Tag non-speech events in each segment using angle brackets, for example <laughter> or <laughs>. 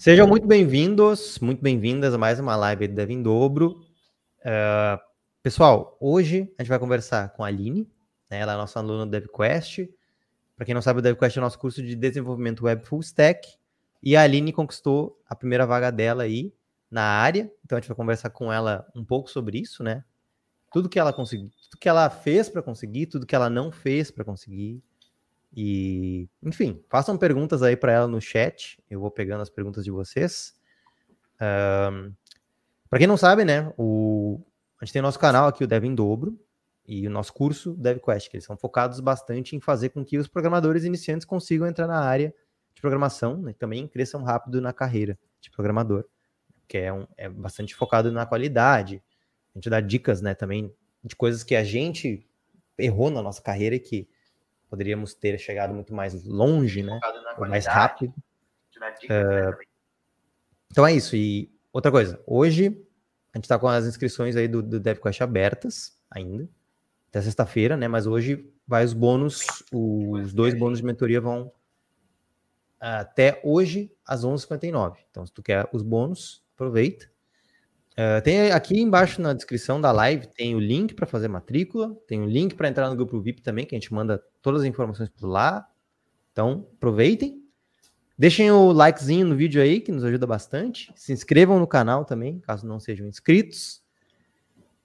Sejam muito bem-vindos, muito bem-vindas a mais uma live do Dev em Dobro. Uh, pessoal, hoje a gente vai conversar com a Aline, né, ela é nossa aluna do DevQuest. Para quem não sabe, o DevQuest é o nosso curso de desenvolvimento web full stack. E a Aline conquistou a primeira vaga dela aí na área. Então a gente vai conversar com ela um pouco sobre isso, né? Tudo que ela conseguiu, tudo que ela fez para conseguir, tudo que ela não fez para conseguir. E, enfim, façam perguntas aí para ela no chat. Eu vou pegando as perguntas de vocês. Um, para quem não sabe, né, o, a gente tem nosso canal aqui, o Dev em Dobro, e o nosso curso DevQuest, que eles são focados bastante em fazer com que os programadores iniciantes consigam entrar na área de programação né, e também cresçam rápido na carreira de programador, que é, um, é bastante focado na qualidade. A gente dá dicas né, também de coisas que a gente errou na nossa carreira e que poderíamos ter chegado muito mais longe, né? Mais rápido. Uh, então é isso. E outra coisa, hoje a gente está com as inscrições aí do, do DevQuest abertas ainda, até sexta-feira, né? Mas hoje vai os bônus, os dois bônus de mentoria vão até hoje às 11h59. Então, se tu quer os bônus, aproveita. Uh, tem aqui embaixo na descrição da live tem o link para fazer matrícula, tem o link para entrar no grupo VIP também, que a gente manda todas as informações por lá. Então, aproveitem. Deixem o likezinho no vídeo aí, que nos ajuda bastante. Se inscrevam no canal também, caso não sejam inscritos.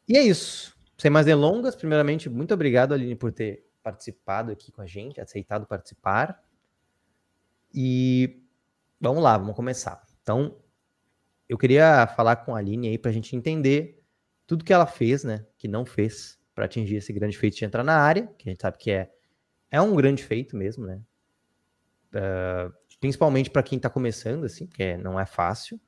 E é isso. Sem mais delongas, primeiramente, muito obrigado, Aline, por ter participado aqui com a gente, aceitado participar. E vamos lá, vamos começar. Então, eu queria falar com a Aline aí para a gente entender tudo que ela fez, né, que não fez para atingir esse grande feito de entrar na área, que a gente sabe que é, é um grande feito mesmo, né? Uh, principalmente para quem está começando, assim, porque não é fácil.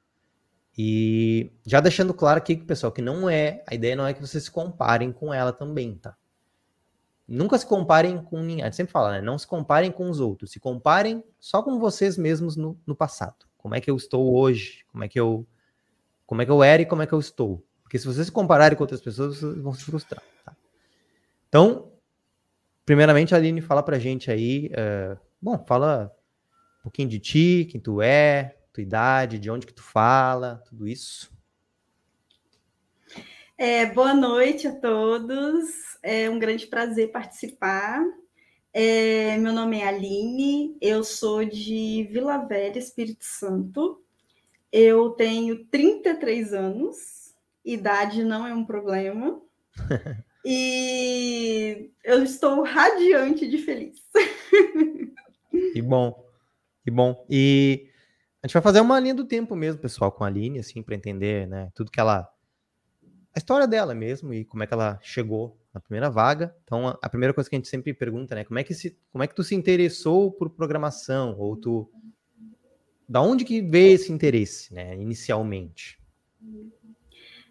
E já deixando claro aqui, pessoal, que não é, a ideia não é que vocês se comparem com ela também, tá? Nunca se comparem com ninguém. A gente sempre fala, né? Não se comparem com os outros. Se comparem só com vocês mesmos no, no passado. Como é que eu estou hoje? Como é que eu como é que eu era e como é que eu estou? Porque se vocês se compararem com outras pessoas, vocês vão se frustrar. Tá? Então, primeiramente, Aline fala pra gente aí. Uh, bom, fala um pouquinho de ti, quem tu é, tua idade, de onde que tu fala, tudo isso. É, boa noite a todos. É um grande prazer participar. É, meu nome é Aline, eu sou de Vila Velha, Espírito Santo. Eu tenho 33 anos, idade não é um problema. <laughs> e eu estou radiante de feliz. <laughs> que bom, que bom. E a gente vai fazer uma linha do tempo mesmo, pessoal, com a Aline, assim, para entender, né, tudo que ela. A história dela mesmo e como é que ela chegou na primeira vaga. Então, a primeira coisa que a gente sempre pergunta, né, como é que se, como é que tu se interessou por programação ou tu da onde que veio esse interesse, né, inicialmente?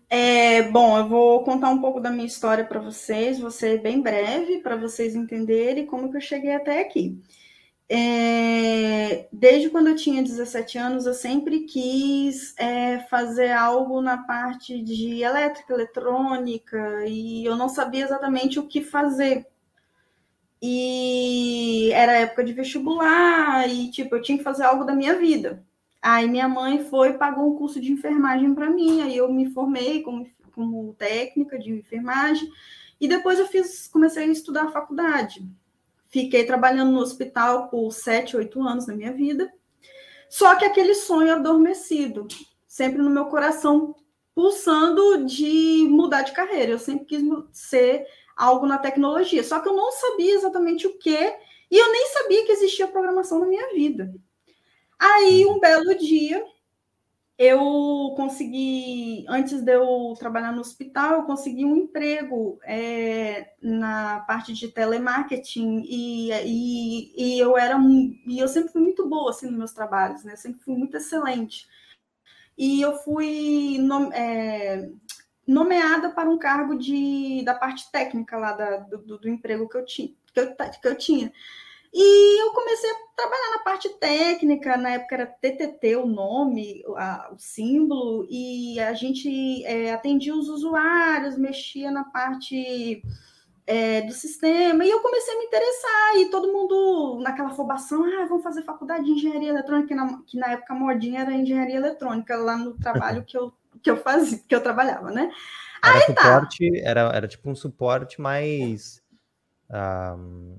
É, bom, eu vou contar um pouco da minha história para vocês, vou ser bem breve para vocês entenderem como que eu cheguei até aqui. É, desde quando eu tinha 17 anos, eu sempre quis é, fazer algo na parte de elétrica, eletrônica, e eu não sabia exatamente o que fazer. E era época de vestibular, e tipo, eu tinha que fazer algo da minha vida. Aí minha mãe foi e pagou um curso de enfermagem para mim, aí eu me formei como, como técnica de enfermagem, e depois eu fiz, comecei a estudar a faculdade. Fiquei trabalhando no hospital por sete, oito anos na minha vida. Só que aquele sonho adormecido, sempre no meu coração, pulsando de mudar de carreira. Eu sempre quis ser algo na tecnologia. Só que eu não sabia exatamente o que, e eu nem sabia que existia programação na minha vida. Aí, um belo dia, eu consegui, antes de eu trabalhar no hospital, eu consegui um emprego é, na parte de telemarketing e, e, e, eu era e eu sempre fui muito boa assim nos meus trabalhos, né? Sempre fui muito excelente. E eu fui é, nomeada para um cargo de, da parte técnica lá da, do, do emprego que eu tinha. Que eu, que eu tinha. E eu comecei a trabalhar na parte técnica, na época era TTT o nome, a, o símbolo, e a gente é, atendia os usuários, mexia na parte é, do sistema, e eu comecei a me interessar, e todo mundo naquela afobação, ah, vamos fazer faculdade de engenharia eletrônica, que na, que na época modinha era engenharia eletrônica, lá no trabalho que eu, que eu fazia, que eu trabalhava, né? Era Aí tá. suporte, tá. era, era tipo um suporte mais. Um,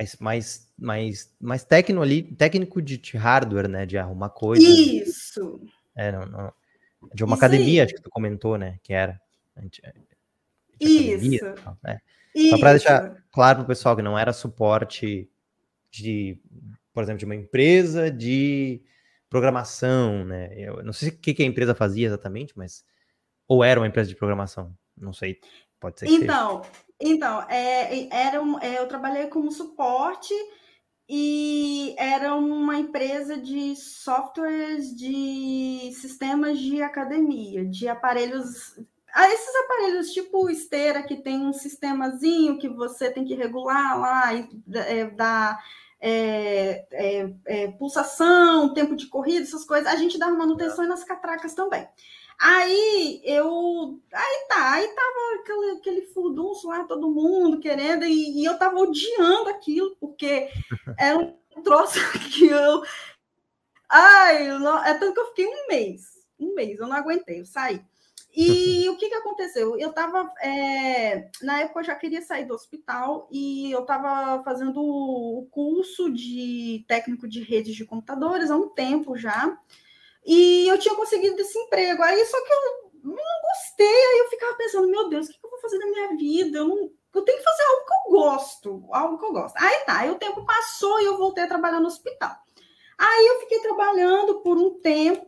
mais, mais, mais, mais técnico ali, técnico de, de hardware, né? De arrumar coisas. Isso. É, não, não, de uma Isso academia, aí. acho que tu comentou, né? Que era. Isso. né? Só para deixar claro para o pessoal que não era suporte de, por exemplo, de uma empresa de programação, né? Eu não sei o que, que a empresa fazia exatamente, mas ou era uma empresa de programação, não sei, pode ser. então, seja. Então, é, era um, é, eu trabalhei como suporte e era uma empresa de softwares de sistemas de academia, de aparelhos. Ah, esses aparelhos tipo esteira que tem um sistemazinho que você tem que regular lá e é, dar é, é, é, pulsação, tempo de corrida, essas coisas. A gente dava manutenção nas catracas também. Aí eu. Aí tá, aí tava aquele, aquele furdunço lá, todo mundo querendo, e, e, eu tava odiando aquilo, porque <laughs> era um troço <laughs> que eu. Ai, não, é tanto que eu fiquei um mês. Um mês, eu não aguentei, eu saí. E <laughs> o que, que aconteceu? Eu estava. É, na época eu já queria sair do hospital e eu estava fazendo o curso de técnico de redes de computadores há um tempo já. E eu tinha conseguido esse emprego. Aí só que eu não gostei, aí eu ficava pensando, meu Deus, o que eu vou fazer na minha vida? Eu, não, eu tenho que fazer algo que eu gosto, algo que eu gosto. Aí tá, aí o tempo passou e eu voltei a trabalhar no hospital. Aí eu fiquei trabalhando por um tempo.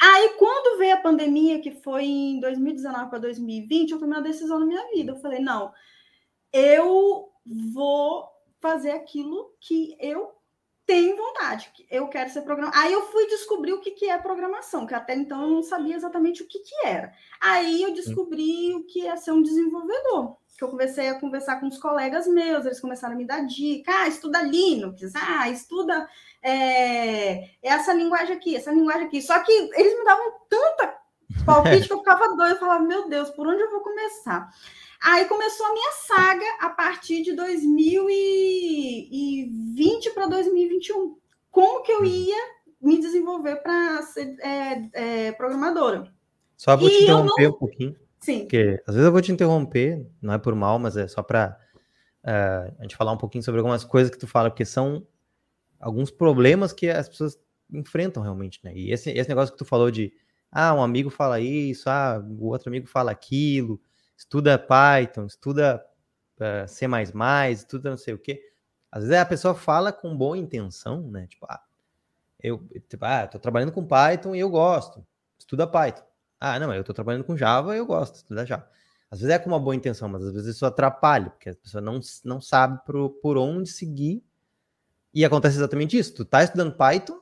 Aí, quando veio a pandemia, que foi em 2019 para 2020, eu tomei uma decisão na minha vida. Eu falei, não, eu vou fazer aquilo que eu tenho vontade, eu quero ser programador. Aí eu fui descobrir o que, que é programação, que até então eu não sabia exatamente o que, que era. Aí eu descobri o que é ser um desenvolvedor, que eu comecei a conversar com os colegas meus, eles começaram a me dar dica, ah, estuda Linux, ah, estuda é, essa linguagem aqui, essa linguagem aqui. Só que eles me davam tanta palpite que eu ficava doido, eu falava, meu Deus, por onde eu vou começar? Aí começou a minha saga a partir de 2020 para 2021. Como que eu uhum. ia me desenvolver para ser é, é, programadora? Só vou e te interromper não... um pouquinho. Sim. Porque às vezes eu vou te interromper, não é por mal, mas é só para uh, é, a gente falar um pouquinho sobre algumas coisas que tu fala, porque são alguns problemas que as pessoas enfrentam realmente, né? E esse, esse negócio que tu falou de ah, um amigo fala isso, ah, o outro amigo fala aquilo, estuda Python, estuda uh, C++, estuda não sei o quê. Às vezes a pessoa fala com boa intenção, né? Tipo, ah, eu tipo, ah, tô trabalhando com Python e eu gosto. Estuda Python. Ah, não, eu tô trabalhando com Java e eu gosto, estuda Java. Às vezes é com uma boa intenção, mas às vezes isso atrapalha, porque a pessoa não, não sabe por, por onde seguir. E acontece exatamente isso. Tu tá estudando Python,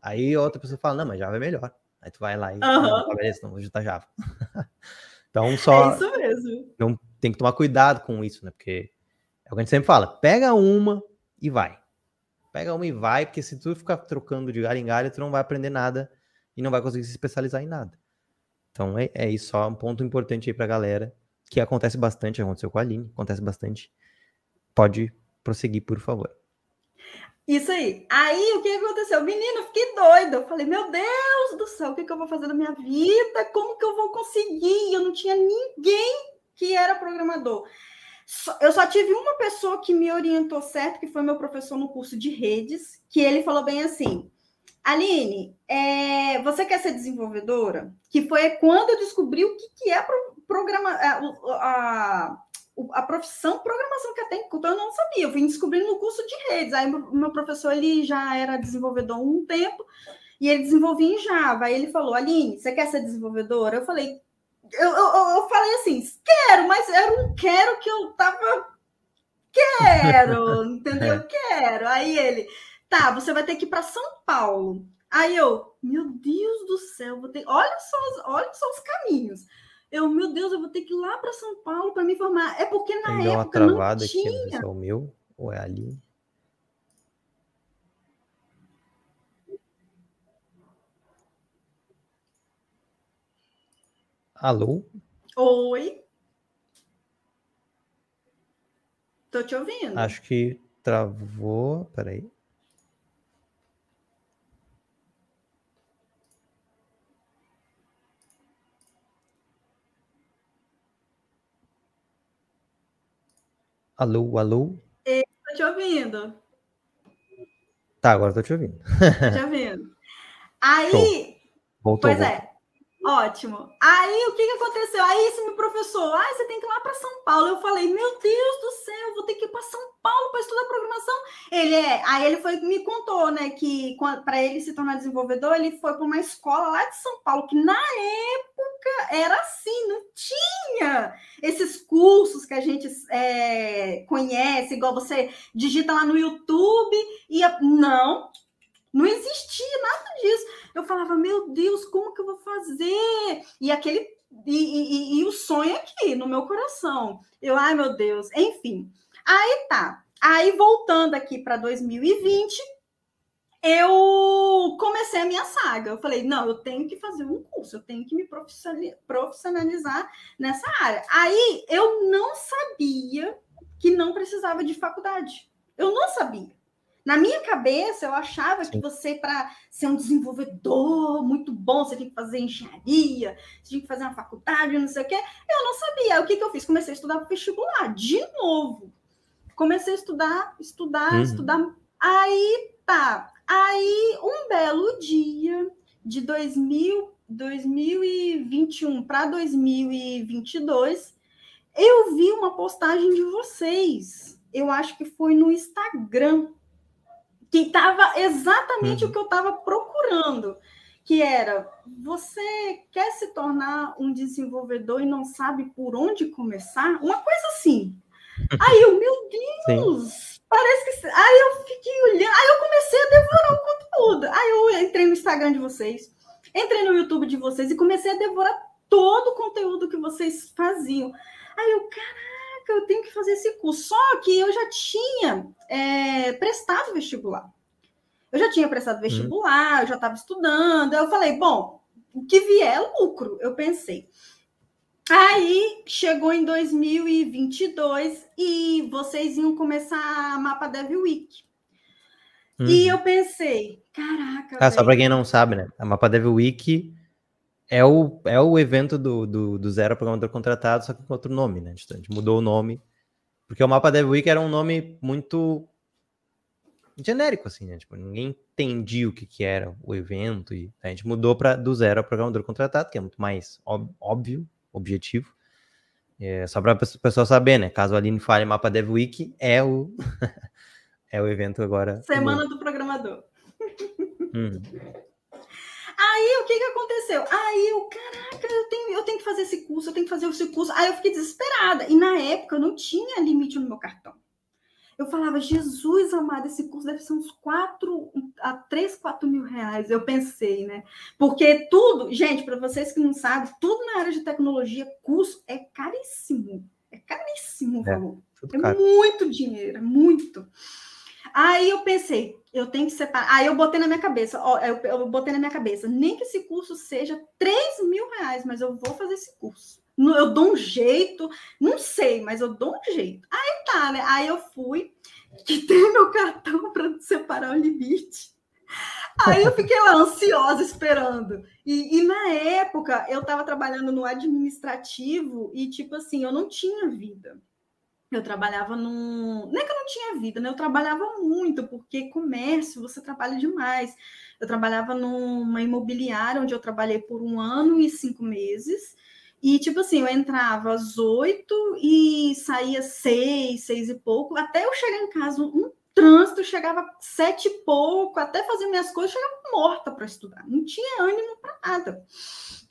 aí outra pessoa fala, não, mas Java é melhor. Aí tu vai lá e, uhum. ah, beleza, não, vou juntar Java. <laughs> Então <laughs> só. É isso mesmo. Não tem que tomar cuidado com isso, né? Porque é o que a gente sempre fala: pega uma e vai. Pega uma e vai, porque se tu ficar trocando de galho em galho, tu não vai aprender nada e não vai conseguir se especializar em nada. Então é, é isso, só um ponto importante aí pra galera, que acontece bastante, aconteceu com a Aline, acontece bastante. Pode prosseguir, por favor. Isso aí. Aí o que aconteceu? Menino, fiquei doida. Eu falei, meu Deus do céu, o que, que eu vou fazer na minha vida? Como que eu vou conseguir? Eu não tinha ninguém que era programador. Eu só tive uma pessoa que me orientou certo, que foi meu professor no curso de redes, que ele falou bem assim: Aline, é, você quer ser desenvolvedora? Que foi quando eu descobri o que, que é programa, a, a, a profissão programação que até então eu não sabia, eu vim descobrindo no curso de redes. Aí o meu professor ele já era desenvolvedor há um tempo e ele desenvolvia em Java. Aí ele falou: Aline, você quer ser desenvolvedora? Eu falei, eu, eu, eu falei assim, quero, mas era um quero que eu tava. Quero, <laughs> entendeu? Quero. Aí ele, tá, você vai ter que ir para São Paulo. Aí eu, meu Deus do céu, vou ter. Olha só, olha só os caminhos. Eu, meu Deus, eu vou ter que ir lá para São Paulo para me formar. É porque na Tem época uma travada não tinha. aqui, é o meu ou é ali. Alô? Oi. Tô te ouvindo. Acho que travou. Peraí. Alô, alô? Tô te ouvindo. Tá, agora tô te ouvindo. Tô te ouvindo. <laughs> Aí. Voltou. pois voltou. é. Ótimo. Aí o que, que aconteceu? Aí esse meu professor, ah, você tem que ir lá para São Paulo. Eu falei, meu Deus do céu, vou ter que ir para São Paulo para estudar programação. Ele é, aí ele foi me contou, né, que para ele se tornar desenvolvedor, ele foi para uma escola lá de São Paulo que na época era assim, não tinha esses cursos que a gente é, conhece, igual você digita lá no YouTube e não, não existia nada disso. Eu falava, meu Deus, como que eu vou fazer? E aquele e, e, e, o sonho aqui no meu coração. Eu, ai meu Deus, enfim. Aí tá. Aí voltando aqui para 2020, eu comecei a minha saga. Eu falei, não, eu tenho que fazer um curso, eu tenho que me profissionalizar nessa área. Aí eu não sabia que não precisava de faculdade. Eu não sabia. Na minha cabeça, eu achava que você, para ser um desenvolvedor muito bom, você tem que fazer engenharia, você tem que fazer uma faculdade, não sei o quê. Eu não sabia. O que, que eu fiz? Comecei a estudar para vestibular, de novo. Comecei a estudar, estudar, uhum. estudar. Aí tá. Aí, um belo dia de 2000, 2021 para 2022, eu vi uma postagem de vocês. Eu acho que foi no Instagram que estava exatamente uhum. o que eu estava procurando, que era você quer se tornar um desenvolvedor e não sabe por onde começar? Uma coisa assim. <laughs> Aí eu, meu Deus, Sim. parece que. Aí eu fiquei olhando, aí eu comecei a devorar o conteúdo. Aí eu entrei no Instagram de vocês, entrei no YouTube de vocês e comecei a devorar todo o conteúdo que vocês faziam. Aí eu, caraca eu tenho que fazer esse curso. Só que eu já tinha é, prestado vestibular. Eu já tinha prestado uhum. vestibular, hum. eu já estava estudando. Eu falei, bom, o que vier é lucro, eu pensei. Aí chegou em 2022 e vocês iam começar a Mapa Dev Week. Hum. E eu pensei, caraca. Ah, só para quem não sabe, né? A Mapa Dev Week é o, é o evento do, do, do Zero Programador Contratado, só que com outro nome, né? A gente mudou o nome. Porque o Mapa Dev Week era um nome muito genérico, assim, né? Tipo, ninguém entendia o que, que era o evento. E a gente mudou para do Zero ao Programador Contratado, que é muito mais óbvio, objetivo. É, só para o pessoal saber, né? Caso a Aline fale Mapa Dev Week, é o, <laughs> é o evento agora. Semana do Programador. Hum. Aí o que que aconteceu? Aí eu, caraca, eu tenho, eu tenho que fazer esse curso, eu tenho que fazer esse curso. Aí eu fiquei desesperada. E na época eu não tinha limite no meu cartão. Eu falava, Jesus amado, esse curso deve ser uns 4 a 3, 4 mil reais. Eu pensei, né? Porque tudo, gente, para vocês que não sabem, tudo na área de tecnologia, curso é caríssimo. É caríssimo, é, é muito dinheiro, é muito. Aí eu pensei, eu tenho que separar. Aí eu botei na minha cabeça, ó, eu, eu botei na minha cabeça, nem que esse curso seja 3 mil reais, mas eu vou fazer esse curso. Eu dou um jeito, não sei, mas eu dou um jeito. Aí tá, né? Aí eu fui, quitei meu cartão <laughs> para separar o limite. Aí eu fiquei lá ansiosa esperando. E, e na época eu estava trabalhando no administrativo e, tipo assim, eu não tinha vida. Eu trabalhava num. Não é que eu não tinha vida, né? Eu trabalhava muito, porque comércio você trabalha demais. Eu trabalhava numa imobiliária onde eu trabalhei por um ano e cinco meses. E, tipo assim, eu entrava às oito e saía seis, seis e pouco, até eu chegar em casa, um trânsito, chegava sete e pouco, até fazer minhas coisas, chegava morta para estudar. Não tinha ânimo para nada.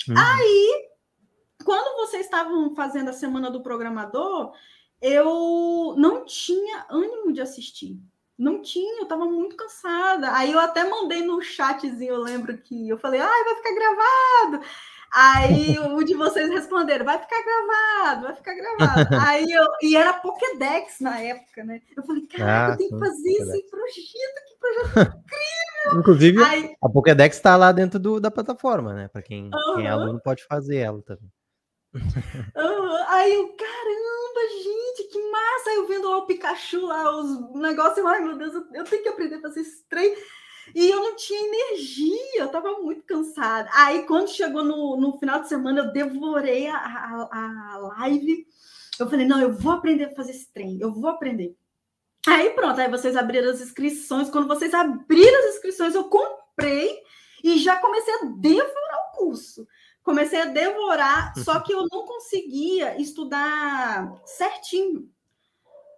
Uhum. Aí, quando vocês estavam fazendo a semana do programador, eu não tinha ânimo de assistir. Não tinha, eu estava muito cansada. Aí eu até mandei no chatzinho, eu lembro que eu falei, ai, vai ficar gravado. Aí o de vocês responderam, vai ficar gravado, vai ficar gravado. <laughs> Aí eu, e era Pokédex na época, né? Eu falei, cara, ah, eu tenho que fazer esse projeto, que projeto incrível! Inclusive, Aí, a Pokédex está lá dentro do, da plataforma, né? Para quem, quem é aluno pode fazer ela também. Uhum. Aí eu, caramba, gente, que massa! Eu vendo lá o Pikachu, lá, os negócios, ai meu Deus, eu tenho que aprender a fazer esse trem. E eu não tinha energia, eu estava muito cansada. Aí, quando chegou no, no final de semana, eu devorei a, a, a live. Eu falei, não, eu vou aprender a fazer esse trem, eu vou aprender. Aí pronto, aí vocês abriram as inscrições. Quando vocês abriram as inscrições, eu comprei e já comecei a devorar o curso. Comecei a devorar, só que eu não conseguia estudar certinho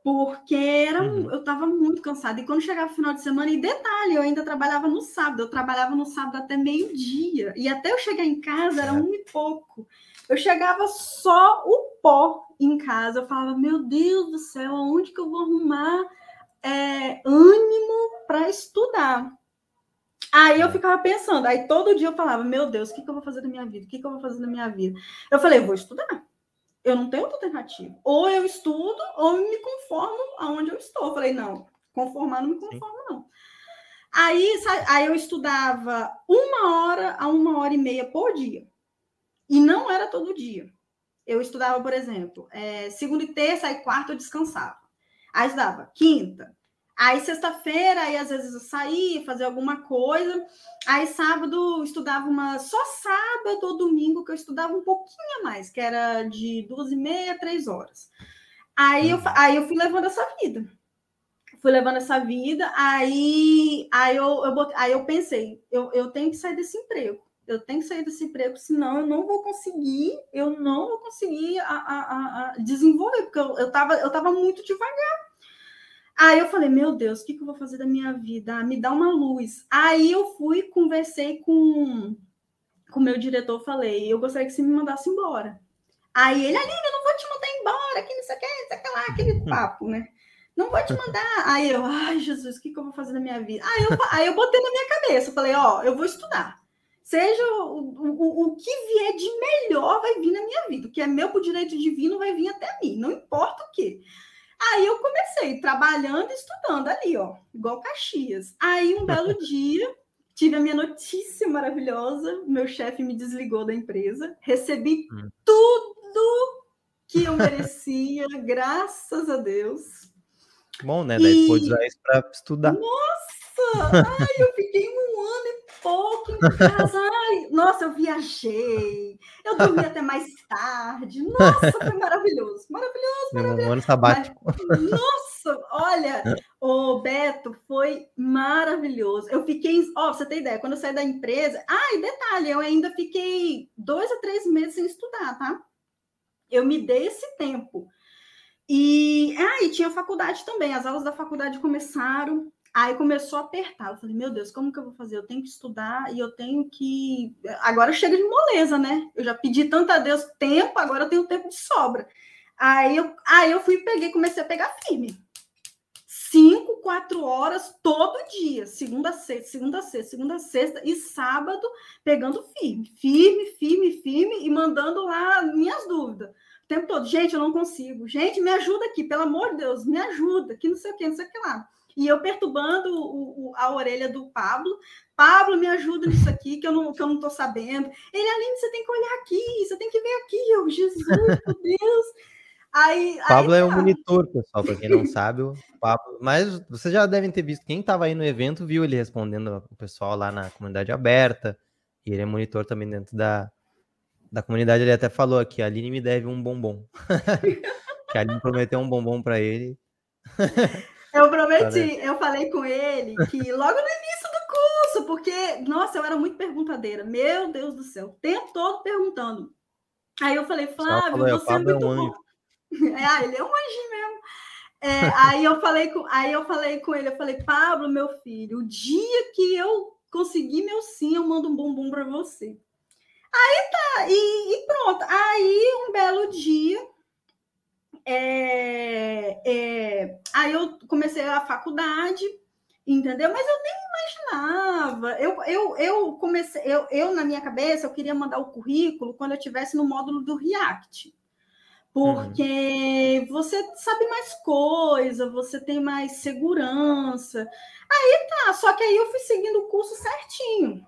porque era, uhum. eu estava muito cansada. E quando chegava o final de semana, e detalhe, eu ainda trabalhava no sábado, eu trabalhava no sábado até meio-dia. E até eu chegar em casa era um e pouco. Eu chegava só o pó em casa. Eu falava, meu Deus do céu, onde que eu vou arrumar é, ânimo para estudar? Aí eu é. ficava pensando, aí todo dia eu falava, meu Deus, o que, que eu vou fazer da minha vida? O que, que eu vou fazer da minha vida? Eu falei, eu vou estudar eu não tenho outra alternativa. Ou eu estudo, ou me conformo aonde eu estou. Eu falei, não, conformar não me conformo, Sim. não. Aí, aí eu estudava uma hora a uma hora e meia por dia. E não era todo dia. Eu estudava, por exemplo, é, segunda e terça, aí quarta eu descansava. Aí estudava quinta, Aí sexta-feira, aí às vezes eu saía, fazia alguma coisa. Aí sábado estudava uma só sábado ou domingo que eu estudava um pouquinho a mais, que era de duas e meia, três horas. Aí eu, uhum. aí eu fui levando essa vida. Fui levando essa vida, aí, aí, eu, eu, aí eu pensei, eu, eu tenho que sair desse emprego. Eu tenho que sair desse emprego, senão eu não vou conseguir, eu não vou conseguir a, a, a desenvolver, porque eu, eu, tava, eu tava muito devagar. Aí eu falei, meu Deus, o que, que eu vou fazer da minha vida? Ah, me dá uma luz. Aí eu fui, conversei com o meu diretor, falei, eu gostaria que você me mandasse embora. Aí ele, Aline, eu não vou te mandar embora, que não sei o que, não sei o que lá, aquele <laughs> papo, né? Não vou te mandar. Aí eu, ai, Jesus, o que, que eu vou fazer da minha vida? Aí eu, aí eu botei na minha cabeça, falei, ó, eu vou estudar. Seja o, o, o que vier de melhor vai vir na minha vida. O que é meu por direito divino vai vir até mim, não importa o que. Aí eu comecei trabalhando e estudando ali, ó, igual Caxias. Aí um belo <laughs> dia tive a minha notícia maravilhosa, meu chefe me desligou da empresa, recebi hum. tudo que eu merecia, <laughs> graças a Deus. Bom, né? Daí e... pode usar isso para estudar. Nossa! Ai, eu fiquei e pouco em casa. Ai, nossa, eu viajei. Eu dormi até mais tarde. Nossa, foi maravilhoso. Maravilhoso, maravilhoso. Um ano sabático. Mas, nossa, olha, o Beto, foi maravilhoso. Eu fiquei, ó, oh, você tem ideia, quando eu saí da empresa. Ah, e detalhe, eu ainda fiquei dois a três meses sem estudar, tá? Eu me dei esse tempo. E, ah, e tinha faculdade também. As aulas da faculdade começaram. Aí começou a apertar. Eu falei, meu Deus, como que eu vou fazer? Eu tenho que estudar e eu tenho que. Agora chega de moleza, né? Eu já pedi tanto a Deus tempo, agora eu tenho tempo de sobra. Aí eu, aí eu fui peguei, comecei a pegar firme. Cinco, quatro horas todo dia, segunda sexta, segunda sexta, segunda sexta e sábado, pegando firme, firme, firme, firme e mandando lá minhas dúvidas. O tempo todo, gente, eu não consigo. Gente, me ajuda aqui, pelo amor de Deus, me ajuda, que não sei o que, não sei o que lá e eu perturbando o, o, a orelha do Pablo. Pablo, me ajuda nisso aqui, que eu não, que eu não tô sabendo. Ele, Aline, você tem que olhar aqui, você tem que ver aqui. Eu, Jesus, meu Deus. Aí, Pablo aí, é um monitor, pessoal, para quem não sabe, o Pablo. Mas vocês já devem ter visto, quem estava aí no evento viu ele respondendo o pessoal lá na comunidade aberta. E ele é monitor também dentro da, da comunidade. Ele até falou aqui: a Aline me deve um bombom. <laughs> que a Aline prometeu um bombom para ele. Eu prometi, eu falei com ele que logo no início do curso, porque, nossa, eu era muito perguntadeira. Meu Deus do céu, o tempo todo perguntando. Aí eu falei, Flávio, falou, você é muito <laughs> é um bom. É, ah, ele é um anjinho mesmo. É, aí eu falei com, aí eu falei com ele, eu falei, Pablo, meu filho, o dia que eu conseguir meu sim, eu mando um bombom para você. Aí tá, e, e pronto. Aí um belo dia é, é, aí eu comecei a faculdade, entendeu? Mas eu nem imaginava. Eu, eu, eu comecei, eu, eu na minha cabeça, eu queria mandar o currículo quando eu estivesse no módulo do React. Porque uhum. você sabe mais coisa, você tem mais segurança. Aí tá, só que aí eu fui seguindo o curso certinho.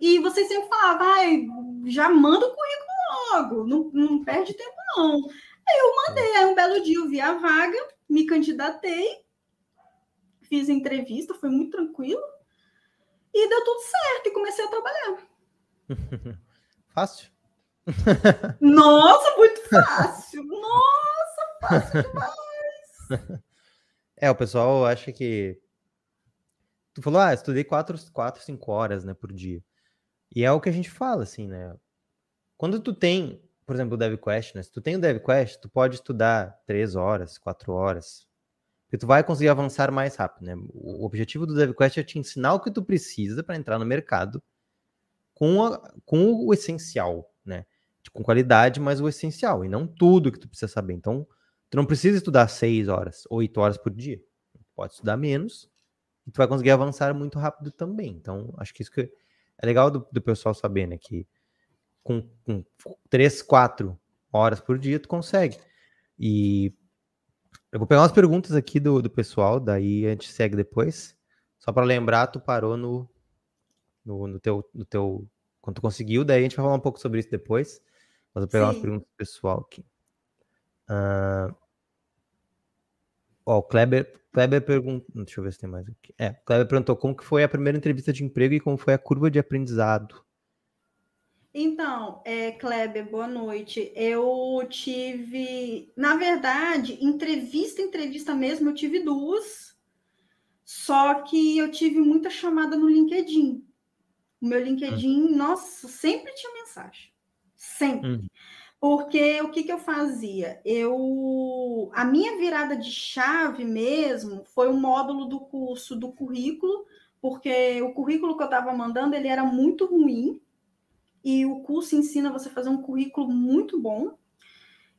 E vocês sempre falavam, vai, já manda o currículo logo, não, não perde tempo, não. Aí eu mandei, aí um belo dia eu vi a vaga, me candidatei, fiz a entrevista, foi muito tranquilo, e deu tudo certo, e comecei a trabalhar. <laughs> Fácil? Nossa, muito <laughs> fácil! Nossa, fácil demais! <laughs> É, o pessoal acha que. Tu falou, ah, estudei 4, quatro 5 horas né, por dia. E é o que a gente fala, assim, né? Quando tu tem, por exemplo, o DevQuest, né? Se tu tem o DevQuest, tu pode estudar 3 horas, 4 horas. Porque tu vai conseguir avançar mais rápido, né? O objetivo do DevQuest é te ensinar o que tu precisa para entrar no mercado com, a, com o essencial, né? Com qualidade, mas o essencial, e não tudo que tu precisa saber. Então, tu não precisa estudar 6 horas, 8 horas por dia. Tu pode estudar menos e tu vai conseguir avançar muito rápido também. Então, acho que isso que é legal do, do pessoal saber, né? Que com, com 3, 4 horas por dia tu consegue. E eu vou pegar umas perguntas aqui do, do pessoal, daí a gente segue depois. Só para lembrar, tu parou no, no, no, teu, no teu. Quando tu conseguiu, daí a gente vai falar um pouco sobre isso depois. Mas vou pegar Sim. umas perguntas do pessoal aqui. Uh, ó, o Kleber, Kleber perguntou. Deixa eu ver se tem mais aqui. É, Kleber perguntou como que foi a primeira entrevista de emprego e como foi a curva de aprendizado. Então, é, Kleber, boa noite. Eu tive, na verdade, entrevista, entrevista mesmo, eu tive duas, só que eu tive muita chamada no LinkedIn. O meu LinkedIn, hum. nossa, sempre tinha mensagem. Sempre. Hum. Porque o que, que eu fazia? Eu a minha virada de chave mesmo foi o módulo do curso do currículo, porque o currículo que eu estava mandando ele era muito ruim e o curso ensina você a fazer um currículo muito bom.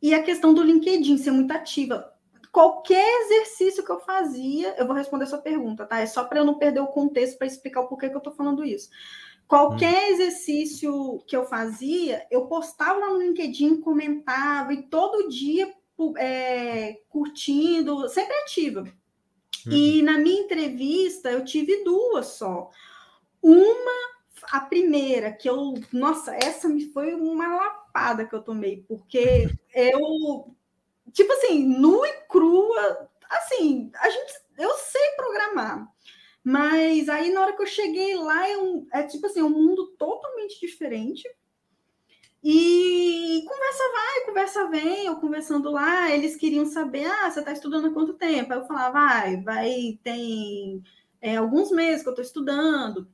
E a questão do LinkedIn ser muito ativa. Qualquer exercício que eu fazia, eu vou responder a sua pergunta, tá? É só para eu não perder o contexto para explicar o porquê que eu estou falando isso. Qualquer hum. exercício que eu fazia, eu postava lá no LinkedIn, comentava e todo dia é, curtindo, sempre ativa. Hum. E na minha entrevista eu tive duas só. Uma a primeira que eu, nossa, essa me foi uma lapada que eu tomei, porque <laughs> eu, tipo assim, nua e crua, assim, a gente, eu sei programar, mas aí na hora que eu cheguei lá, é, um, é tipo assim, um mundo totalmente diferente. E conversa vai, conversa vem, eu conversando lá, eles queriam saber, ah, você está estudando há quanto tempo? Aí eu falava, vai, vai, tem é, alguns meses que eu estou estudando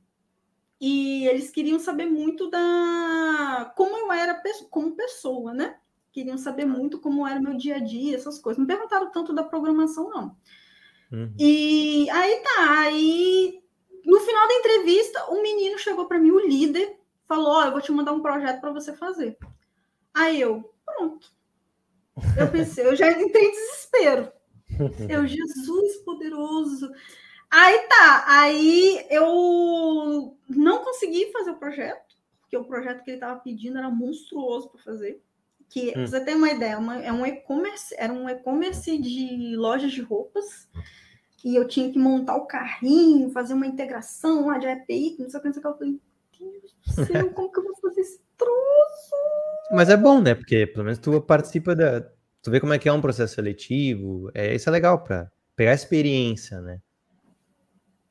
e eles queriam saber muito da como eu era como pessoa, né? Queriam saber muito como era meu dia a dia, essas coisas. Não perguntaram tanto da programação, não. Uhum. E aí tá, aí no final da entrevista, o um menino chegou para mim, o líder, falou: Ó, oh, eu vou te mandar um projeto para você fazer. Aí eu, pronto. Eu pensei, eu já entrei em desespero. <laughs> Eu, Jesus poderoso. Aí tá, aí eu não consegui fazer o projeto, porque o projeto que ele estava pedindo era monstruoso para fazer. Que hum. você tem uma ideia, uma, é um e-commerce, era um e-commerce de lojas de roupas, e eu tinha que montar o carrinho, fazer uma integração lá de API, não sei o que, não sei o que. Eu falei, Deus do céu, como que eu vou fazer esse troço? Mas é bom, né? Porque pelo menos tu participa da. Tu vê como é que é um processo seletivo. É, isso é legal para pegar experiência, né?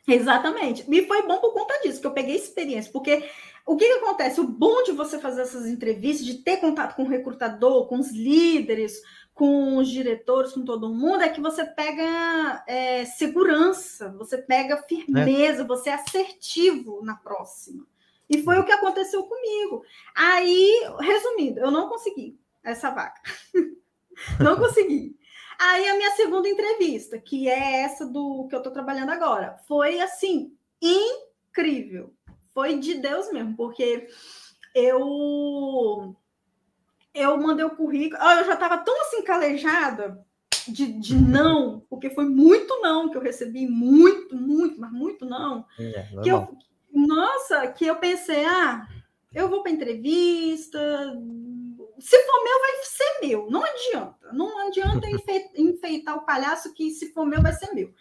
Exatamente. E foi bom por conta disso, que eu peguei experiência. Porque o que, que, acontece? O bom de você fazer essas entrevistas, de ter contato com o recrutador, com os líderes, com os diretores, com todo mundo, é que você pega é, segurança, você pega firmeza, é. você é assertivo na próxima. E foi o que aconteceu comigo. Aí, resumindo, eu não consegui essa vaga. <laughs> não consegui. Aí a minha segunda entrevista, que é essa do que eu estou trabalhando agora, foi assim incrível. Foi de Deus mesmo, porque eu eu mandei o currículo, eu já estava tão assim calejada de, de não, porque foi muito não que eu recebi, muito, muito, mas muito não. É, que eu, nossa, que eu pensei, ah, eu vou para entrevista, se for meu, vai ser meu. Não adianta. Não adianta <laughs> enfeitar o palhaço que se for meu, vai ser meu.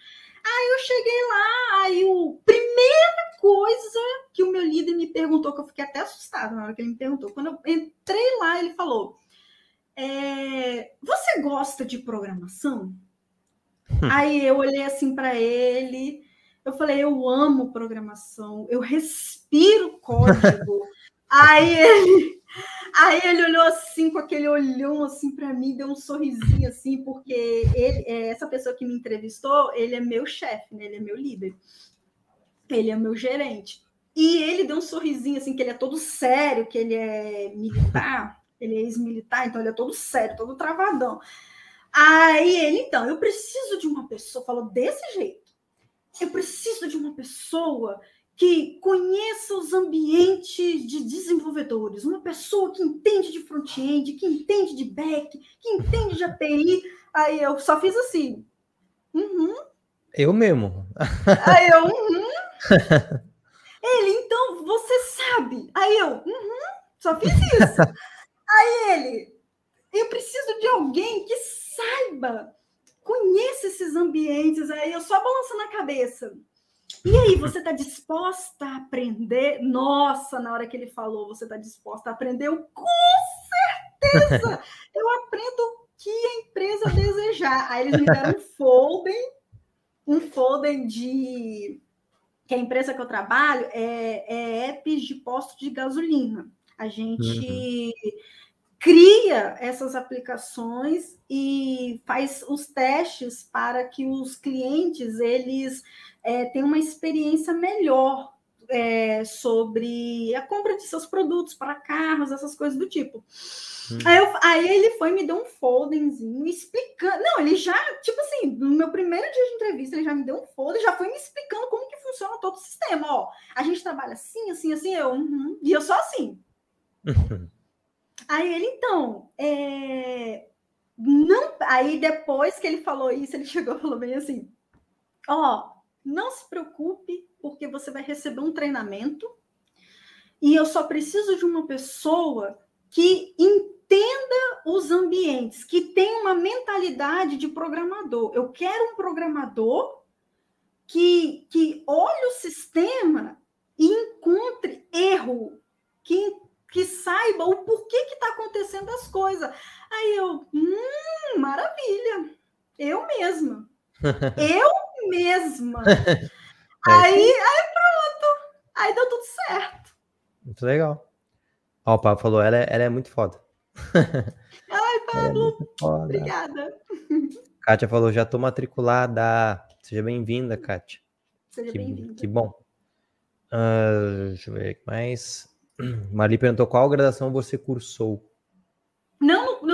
Aí eu cheguei lá, aí o primeira coisa que o meu líder me perguntou, que eu fiquei até assustada na hora que ele me perguntou, quando eu entrei lá, ele falou: é, você gosta de programação? Hum. Aí eu olhei assim para ele, eu falei, eu amo programação, eu respiro código. <laughs> aí ele, aí ele olhou assim com aquele olhão assim para mim, deu um sorrisinho assim, porque ele, é, essa pessoa que me entrevistou, ele é meu chefe, né? Ele é meu líder. Ele é meu gerente. E ele deu um sorrisinho assim, que ele é todo sério, que ele é militar, ele é ex-militar, então ele é todo sério, todo travadão. Aí ele, então, eu preciso de uma pessoa, falou desse jeito. Eu preciso de uma pessoa que conheça os ambientes de desenvolvedores, uma pessoa que entende de front-end, que entende de back, que entende de API. Aí eu só fiz assim. Uhum. Eu mesmo. Aí eu, uhum. <laughs> Ele, então, você sabe. Aí eu, uhum, só fiz isso. Aí ele, eu preciso de alguém que saiba, conheça esses ambientes. Aí eu só balançando a cabeça. E aí, você está disposta a aprender? Nossa, na hora que ele falou, você está disposta a aprender? Eu, com certeza! <laughs> Eu aprendo o que a empresa desejar. Aí eles me deram um folder, um folder de que a empresa que eu trabalho é, é apps de posto de gasolina. A gente uhum. cria essas aplicações e faz os testes para que os clientes eles é, tenham uma experiência melhor é, sobre a compra de seus produtos para carros, essas coisas do tipo. Hum. Aí, eu, aí, ele foi me deu um foldenzinho explicando. Não, ele já, tipo assim, no meu primeiro dia de entrevista, ele já me deu um folder, já foi me explicando como que funciona todo o sistema. Ó, a gente trabalha assim, assim, assim, eu, uhum, e eu só assim. <laughs> aí ele, então, é, não, aí depois que ele falou isso, ele <laughs> chegou e falou bem assim: ó, não se preocupe, porque você vai receber um treinamento e eu só preciso de uma pessoa que entenda os ambientes, que tem uma mentalidade de programador. Eu quero um programador que, que olhe o sistema e encontre erro, que, que saiba o porquê que está acontecendo as coisas. Aí eu, hum, maravilha, eu mesma. <laughs> eu mesma. <laughs> É aí, aí pronto. Aí deu tudo certo. Muito legal. Ó, o Pablo falou, ela é, ela é muito foda. <laughs> Ai, é Pablo. É Obrigada. Kátia falou, já tô matriculada. Seja bem-vinda, Kátia. Seja bem-vinda. Que bom. Uh, deixa eu ver o que mais. <clears throat> Marli perguntou qual graduação você cursou. Não, cursando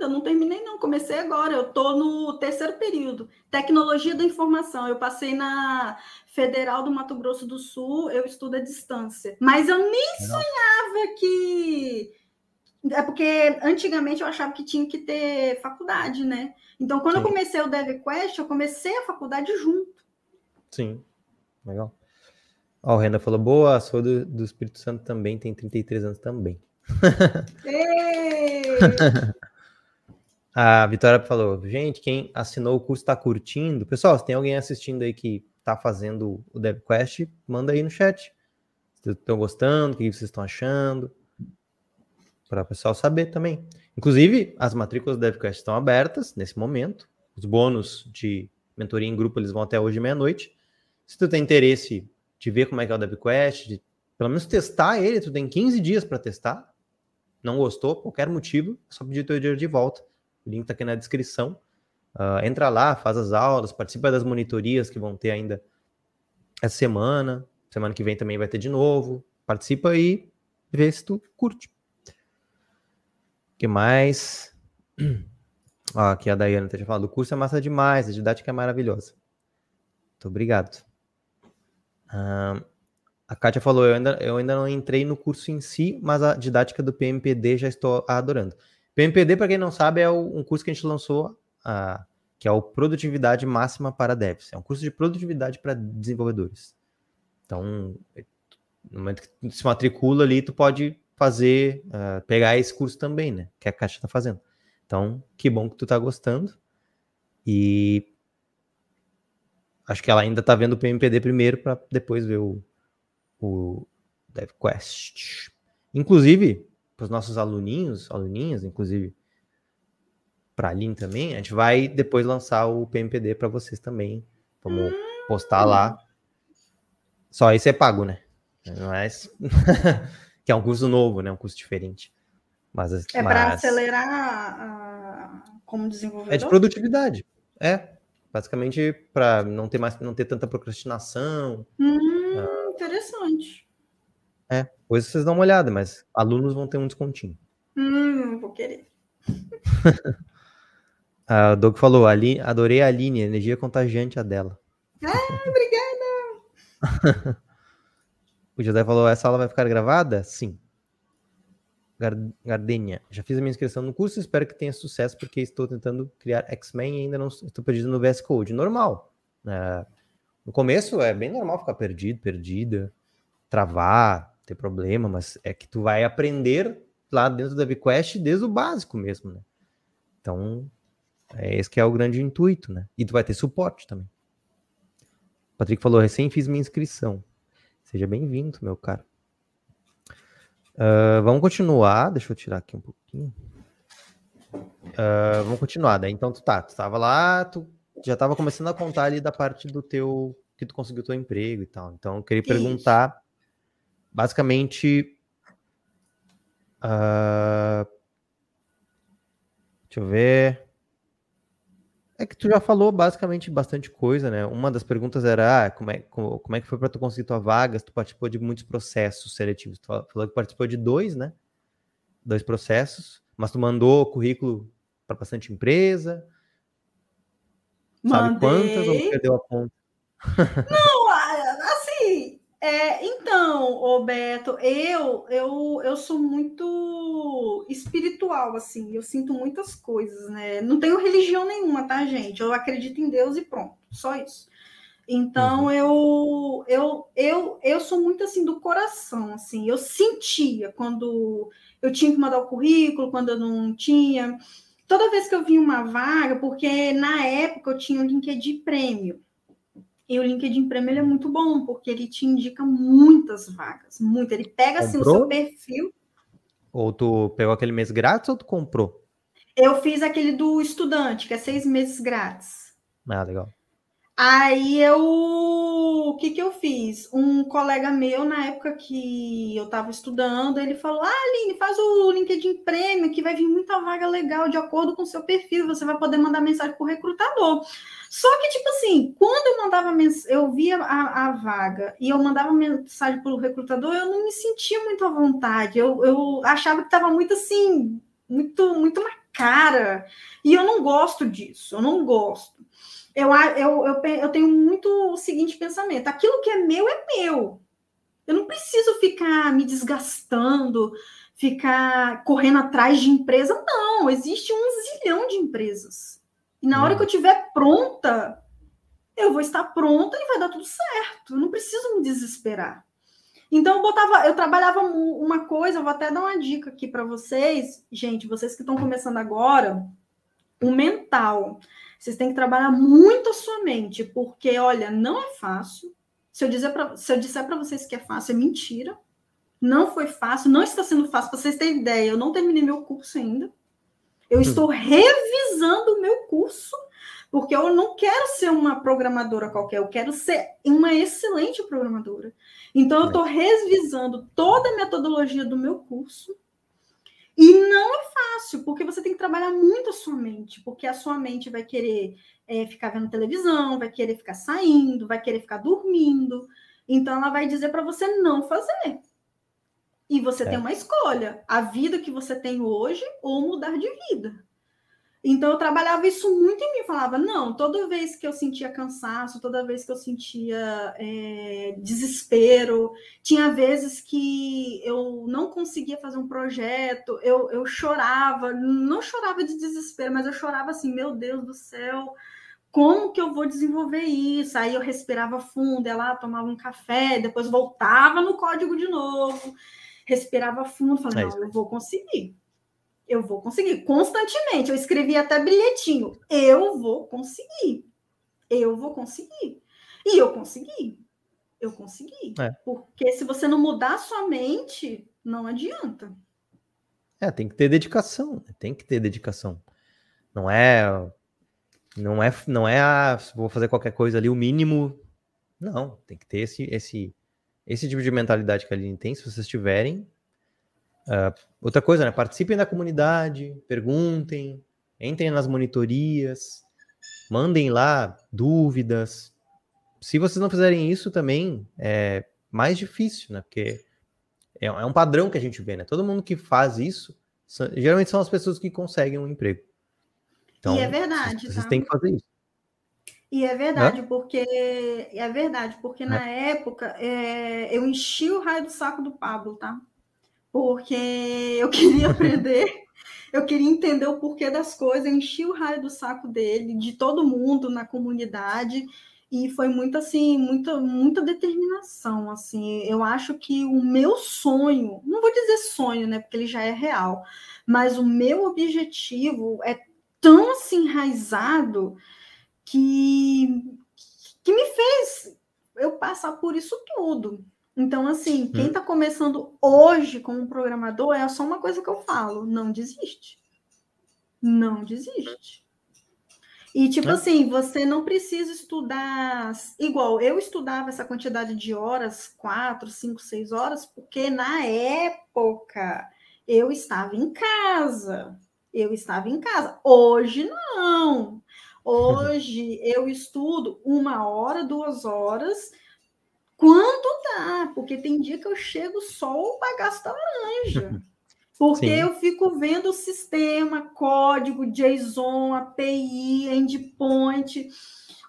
ainda, não terminei não, comecei agora, eu tô no terceiro período, Tecnologia da Informação, eu passei na Federal do Mato Grosso do Sul, eu estudo à distância, mas eu nem sonhava que... É porque antigamente eu achava que tinha que ter faculdade, né? Então, quando Sim. eu comecei o DevQuest, eu comecei a faculdade junto. Sim, legal. Ó, o Renan falou, boa, sou do, do Espírito Santo também, tem 33 anos também. <laughs> A Vitória falou, gente, quem assinou o curso está curtindo. Pessoal, se tem alguém assistindo aí que está fazendo o DevQuest, manda aí no chat. Se estão gostando, o que vocês estão achando. Para o pessoal saber também. Inclusive, as matrículas do DevQuest estão abertas nesse momento. Os bônus de mentoria em grupo, eles vão até hoje meia-noite. Se tu tem interesse de ver como é que é o DevQuest, de pelo menos testar ele, tu tem 15 dias para testar. Não gostou, qualquer motivo, é só pedir teu dinheiro de volta. O link está aqui na descrição. Uh, entra lá, faz as aulas, participa das monitorias que vão ter ainda essa semana. Semana que vem também vai ter de novo. Participa aí, vê se tu curte. O que mais? Ó, <clears throat> aqui a Dayana tá falando, o curso é massa demais, a didática é maravilhosa. Muito obrigado. Uh, a Kátia falou, eu ainda, eu ainda não entrei no curso em si, mas a didática do PMPD já estou adorando. PMPD, para quem não sabe, é um curso que a gente lançou, uh, que é o Produtividade Máxima para Devs. É um curso de produtividade para desenvolvedores. Então, no momento que tu se matricula ali, tu pode fazer, uh, pegar esse curso também, né? Que a Caixa está fazendo. Então, que bom que tu tá gostando. E acho que ela ainda tá vendo o PMPD primeiro para depois ver o, o DevQuest. Inclusive, para os nossos aluninhos, aluninhas, inclusive, para a Aline também, a gente vai depois lançar o PMPD para vocês também. Vamos postar lá. Só esse é pago, né? Mas <laughs> que é um curso novo, né? Um curso diferente. Mas, é mas... para acelerar a... como desenvolvedor? É de produtividade. É. Basicamente para não ter mais não ter tanta procrastinação. Hum, uh... Interessante. É, depois vocês dão uma olhada, mas alunos vão ter um descontinho. Hum, vou querer. <laughs> a Doug falou, ali, adorei a Aline, energia contagiante a dela. Ah, obrigada! <laughs> o José falou, essa aula vai ficar gravada? Sim. Gardenia, já fiz a minha inscrição no curso, espero que tenha sucesso, porque estou tentando criar X-Men e ainda não estou perdido no VS Code. Normal. É, no começo é bem normal ficar perdido, perdida, travar, ter problema, mas é que tu vai aprender lá dentro da VQuest desde o básico mesmo, né? Então, é esse que é o grande intuito, né? E tu vai ter suporte também. O Patrick falou, recém fiz minha inscrição. Seja bem-vindo, meu caro. Uh, vamos continuar, deixa eu tirar aqui um pouquinho. Uh, vamos continuar, daí então tu tá, tu tava lá, tu já tava começando a contar ali da parte do teu, que tu conseguiu teu emprego e tal. Então eu queria perguntar basicamente. Uh, deixa eu ver. É que tu já falou basicamente bastante coisa, né? Uma das perguntas era ah, como, é, como, como é que foi para tu conseguir tua vaga? Tu participou de muitos processos seletivos. Tu falou que participou de dois, né? Dois processos, mas tu mandou currículo para bastante empresa. Mandei. Sabe quantas ou perdeu a conta? <laughs> Não, é, então, Roberto, eu, eu, eu sou muito espiritual, assim, eu sinto muitas coisas, né? Não tenho religião nenhuma, tá, gente? Eu acredito em Deus e pronto, só isso. Então, uhum. eu, eu, eu, eu sou muito, assim, do coração, assim, eu sentia quando eu tinha que mandar o currículo, quando eu não tinha. Toda vez que eu vi uma vaga, porque na época eu tinha o um LinkedIn Prêmio, e o LinkedIn Premium é muito bom, porque ele te indica muitas vagas, muito. Ele pega assim, o seu perfil. Ou tu pegou aquele mês grátis ou tu comprou? Eu fiz aquele do estudante, que é seis meses grátis. Ah, legal. Aí eu. O que, que eu fiz? Um colega meu, na época que eu estava estudando, ele falou: Ah, Aline, faz o LinkedIn Premium, que vai vir muita vaga legal de acordo com o seu perfil, você vai poder mandar mensagem para o recrutador. Só que, tipo assim, quando eu mandava mensagem, eu via a, a, vaga e eu mandava mensagem para o recrutador, eu não me sentia muito à vontade. Eu, eu achava que estava muito assim, muito, muito na cara. E eu não gosto disso, eu não gosto. Eu, eu, eu, eu tenho muito o seguinte pensamento: aquilo que é meu é meu. Eu não preciso ficar me desgastando, ficar correndo atrás de empresa. Não, existe um zilhão de empresas. E na hora que eu estiver pronta, eu vou estar pronta e vai dar tudo certo. Eu não preciso me desesperar. Então eu botava, eu trabalhava uma coisa, eu vou até dar uma dica aqui para vocês, gente, vocês que estão começando agora, o mental. Vocês têm que trabalhar muito a sua mente, porque olha, não é fácil. Se eu dizer se eu disser para vocês que é fácil, é mentira. Não foi fácil, não está sendo fácil. Para vocês terem ideia, eu não terminei meu curso ainda. Eu estou revisando o meu curso, porque eu não quero ser uma programadora qualquer, eu quero ser uma excelente programadora. Então, eu estou revisando toda a metodologia do meu curso. E não é fácil, porque você tem que trabalhar muito a sua mente, porque a sua mente vai querer é, ficar vendo televisão, vai querer ficar saindo, vai querer ficar dormindo. Então, ela vai dizer para você não fazer. E você é. tem uma escolha: a vida que você tem hoje ou mudar de vida. Então eu trabalhava isso muito em mim, falava, não, toda vez que eu sentia cansaço, toda vez que eu sentia é, desespero, tinha vezes que eu não conseguia fazer um projeto, eu, eu chorava, não chorava de desespero, mas eu chorava assim, meu Deus do céu, como que eu vou desenvolver isso? Aí eu respirava fundo, ia lá, tomava um café, depois voltava no código de novo respirava fundo, falava, é não, eu vou conseguir. Eu vou conseguir. Constantemente. Eu escrevia até bilhetinho. Eu vou conseguir. Eu vou conseguir. E eu consegui. Eu consegui. É. Porque se você não mudar a sua mente, não adianta. É, tem que ter dedicação. Né? Tem que ter dedicação. Não é não é não é a, vou fazer qualquer coisa ali o mínimo. Não, tem que ter esse esse esse tipo de mentalidade que a Aline tem, se vocês tiverem. Uh, outra coisa, né? Participem da comunidade, perguntem, entrem nas monitorias, mandem lá dúvidas. Se vocês não fizerem isso também, é mais difícil, né? Porque é, é um padrão que a gente vê, né? Todo mundo que faz isso, são, geralmente são as pessoas que conseguem um emprego. Então, e é verdade. Vocês, tá? têm que fazer isso. E é verdade, porque é verdade, porque na época é, eu enchi o raio do saco do Pablo, tá? Porque eu queria aprender, <laughs> eu queria entender o porquê das coisas, eu enchi o raio do saco dele, de todo mundo na comunidade, e foi muito assim, muita, muita determinação, assim. Eu acho que o meu sonho, não vou dizer sonho, né, porque ele já é real, mas o meu objetivo é tão assim enraizado que, que me fez eu passar por isso tudo. Então, assim, quem está hum. começando hoje como programador é só uma coisa que eu falo: não desiste. Não desiste. E, tipo é. assim, você não precisa estudar igual eu estudava essa quantidade de horas, quatro, cinco, seis horas, porque na época eu estava em casa. Eu estava em casa. Hoje não. <laughs> Hoje eu estudo uma hora, duas horas, quanto dá, porque tem dia que eu chego só bagaço da laranja. <laughs> Porque Sim. eu fico vendo o sistema, código, JSON, API, endpoint,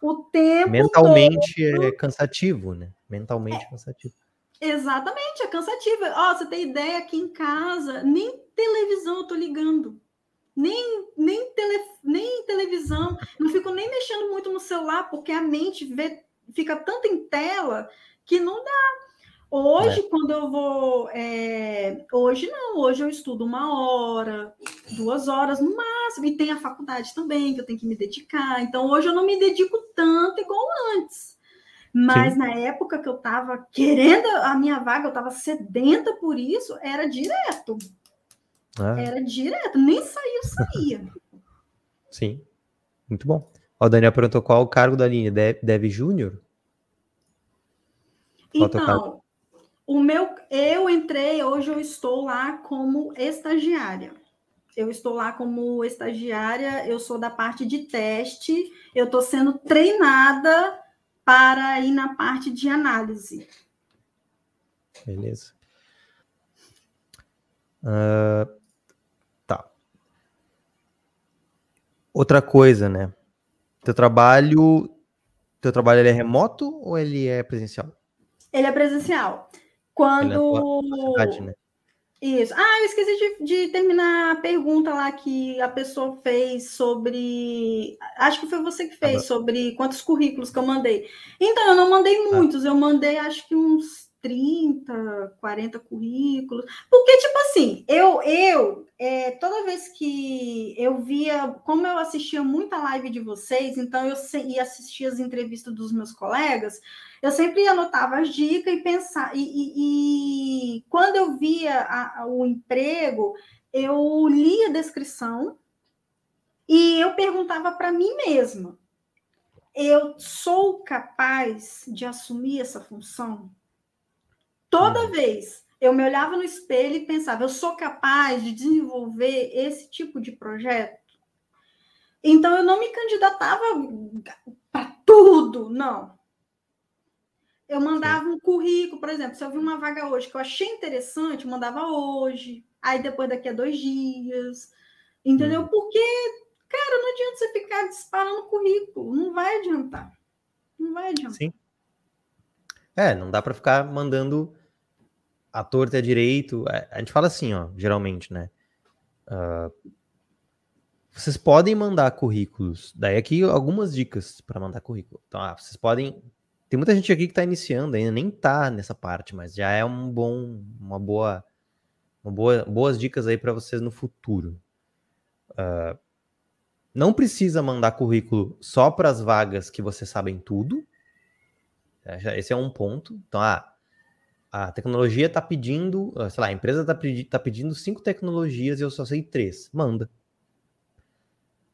o tempo. Mentalmente todo. é cansativo, né? Mentalmente é. cansativo. Exatamente, é cansativo. Ó, você tem ideia aqui em casa, nem televisão eu tô ligando nem, nem, tele, nem televisão, não fico nem mexendo muito no celular, porque a mente vê, fica tanto em tela que não dá. Hoje, é. quando eu vou. É, hoje não, hoje eu estudo uma hora, duas horas no máximo, e tem a faculdade também, que eu tenho que me dedicar. Então, hoje eu não me dedico tanto igual antes. Mas Sim. na época que eu estava querendo a minha vaga, eu estava sedenta por isso, era direto. É. Era direto, nem saiu, saía. <laughs> Sim, muito bom. o Daniel perguntou qual o cargo da linha, Dev Júnior? Então, o meu, eu entrei, hoje eu estou lá como estagiária. Eu estou lá como estagiária, eu sou da parte de teste, eu estou sendo treinada para ir na parte de análise. Beleza. Uh, Outra coisa, né? Teu trabalho, teu trabalho ele é remoto ou ele é presencial? Ele é presencial. Quando cidade, né? Isso. Ah, eu esqueci de, de, terminar a pergunta lá que a pessoa fez sobre. Acho que foi você que fez, ah, sobre quantos currículos que eu mandei. Então, eu não mandei ah. muitos, ah. eu mandei acho que uns 30, 40 currículos. Porque, tipo assim, eu, eu é, toda vez que eu via, como eu assistia muita live de vocês, então eu ia assistir as entrevistas dos meus colegas, eu sempre anotava as dicas e pensar. E, e, e quando eu via a, a, o emprego, eu lia a descrição e eu perguntava para mim mesma: eu sou capaz de assumir essa função? Toda uhum. vez eu me olhava no espelho e pensava, eu sou capaz de desenvolver esse tipo de projeto? Então eu não me candidatava para tudo, não. Eu mandava um currículo, por exemplo, se eu vi uma vaga hoje que eu achei interessante, eu mandava hoje, aí depois daqui a dois dias, entendeu? Uhum. Porque, cara, não adianta você ficar disparando currículo, não vai adiantar. Não vai adiantar. Sim. É, não dá para ficar mandando a torta é direito. A gente fala assim, ó, geralmente, né? Uh, vocês podem mandar currículos. Daí aqui algumas dicas para mandar currículo. Então, ah, vocês podem. Tem muita gente aqui que está iniciando ainda, nem tá nessa parte, mas já é um bom, uma boa, uma boa, boas dicas aí para vocês no futuro. Uh, não precisa mandar currículo só para as vagas que vocês sabem tudo. É, esse é um ponto. Então, ah, a tecnologia está pedindo, ah, sei lá, a empresa está pedi tá pedindo cinco tecnologias e eu só sei três. Manda.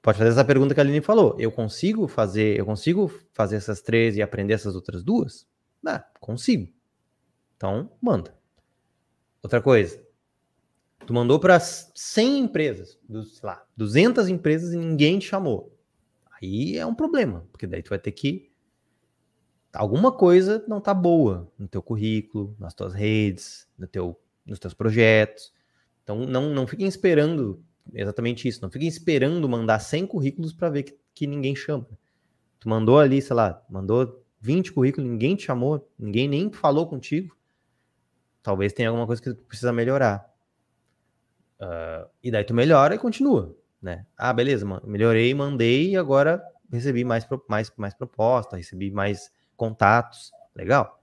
pode fazer essa pergunta que a Aline falou. Eu consigo fazer, eu consigo fazer essas três e aprender essas outras duas? Dá, consigo. Então, manda. Outra coisa. Tu mandou para 100 empresas, dos, sei lá, 200 empresas e ninguém te chamou. Aí é um problema, porque daí tu vai ter que alguma coisa não tá boa no teu currículo, nas tuas redes, no teu, nos teus projetos. Então não, não fiquem esperando exatamente isso, não fiquem esperando mandar 100 currículos para ver que, que ninguém chama. Tu mandou ali, sei lá, mandou 20 currículos, ninguém te chamou, ninguém nem falou contigo. Talvez tenha alguma coisa que tu precisa melhorar. Uh, e daí tu melhora e continua, né? Ah, beleza, melhorei, mandei e agora recebi mais, mais, mais proposta, recebi mais contatos. Legal?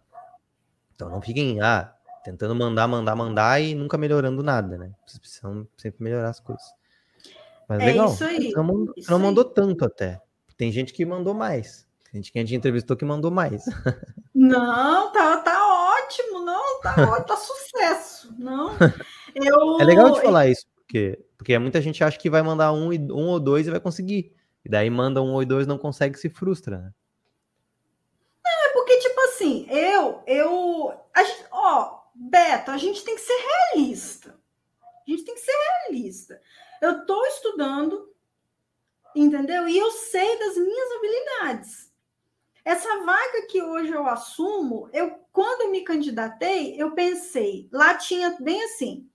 Então não fiquem ah, tentando mandar, mandar, mandar e nunca melhorando nada, né? Vocês precisam sempre melhorar as coisas. Mas é legal. Isso aí. Você não, mandou, isso não mandou tanto até. Tem gente que mandou mais. Tem gente que a gente entrevistou que mandou mais. <laughs> Não, tá, tá ótimo, não, tá tá sucesso. Não. Eu... <laughs> É legal de falar isso, porque, porque muita gente acha que vai mandar um, um ou dois e vai conseguir. E daí manda um ou dois não consegue se frustra, né? Eu, eu. Gente, ó, Beto, a gente tem que ser realista. A gente tem que ser realista. Eu estou estudando, entendeu? E eu sei das minhas habilidades. Essa vaga que hoje eu assumo, eu quando me candidatei, eu pensei, lá tinha bem assim,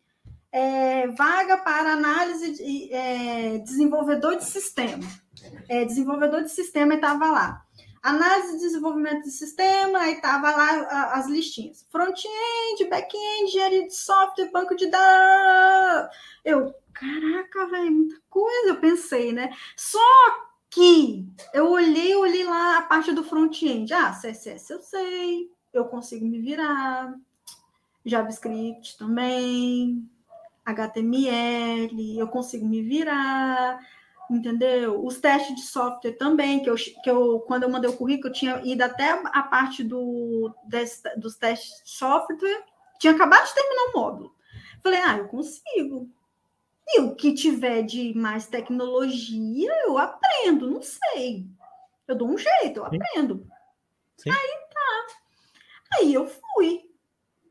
é, vaga para análise de é, desenvolvedor de sistema. É, desenvolvedor de sistema estava lá. Análise de desenvolvimento de sistema, aí tava lá as listinhas. Front-end, back-end, engenharia de software, banco de dados. Eu, caraca, velho, muita coisa, eu pensei, né? Só que eu olhei, olhei lá a parte do front-end. Ah, CSS eu sei, eu consigo me virar. JavaScript também, HTML, eu consigo me virar entendeu? Os testes de software também, que eu, que eu quando eu mandei o currículo, eu tinha ido até a parte do, dos testes de software, tinha acabado de terminar o módulo. Falei, ah, eu consigo. E o que tiver de mais tecnologia, eu aprendo, não sei. Eu dou um jeito, eu aprendo. Sim. Aí tá. Aí eu fui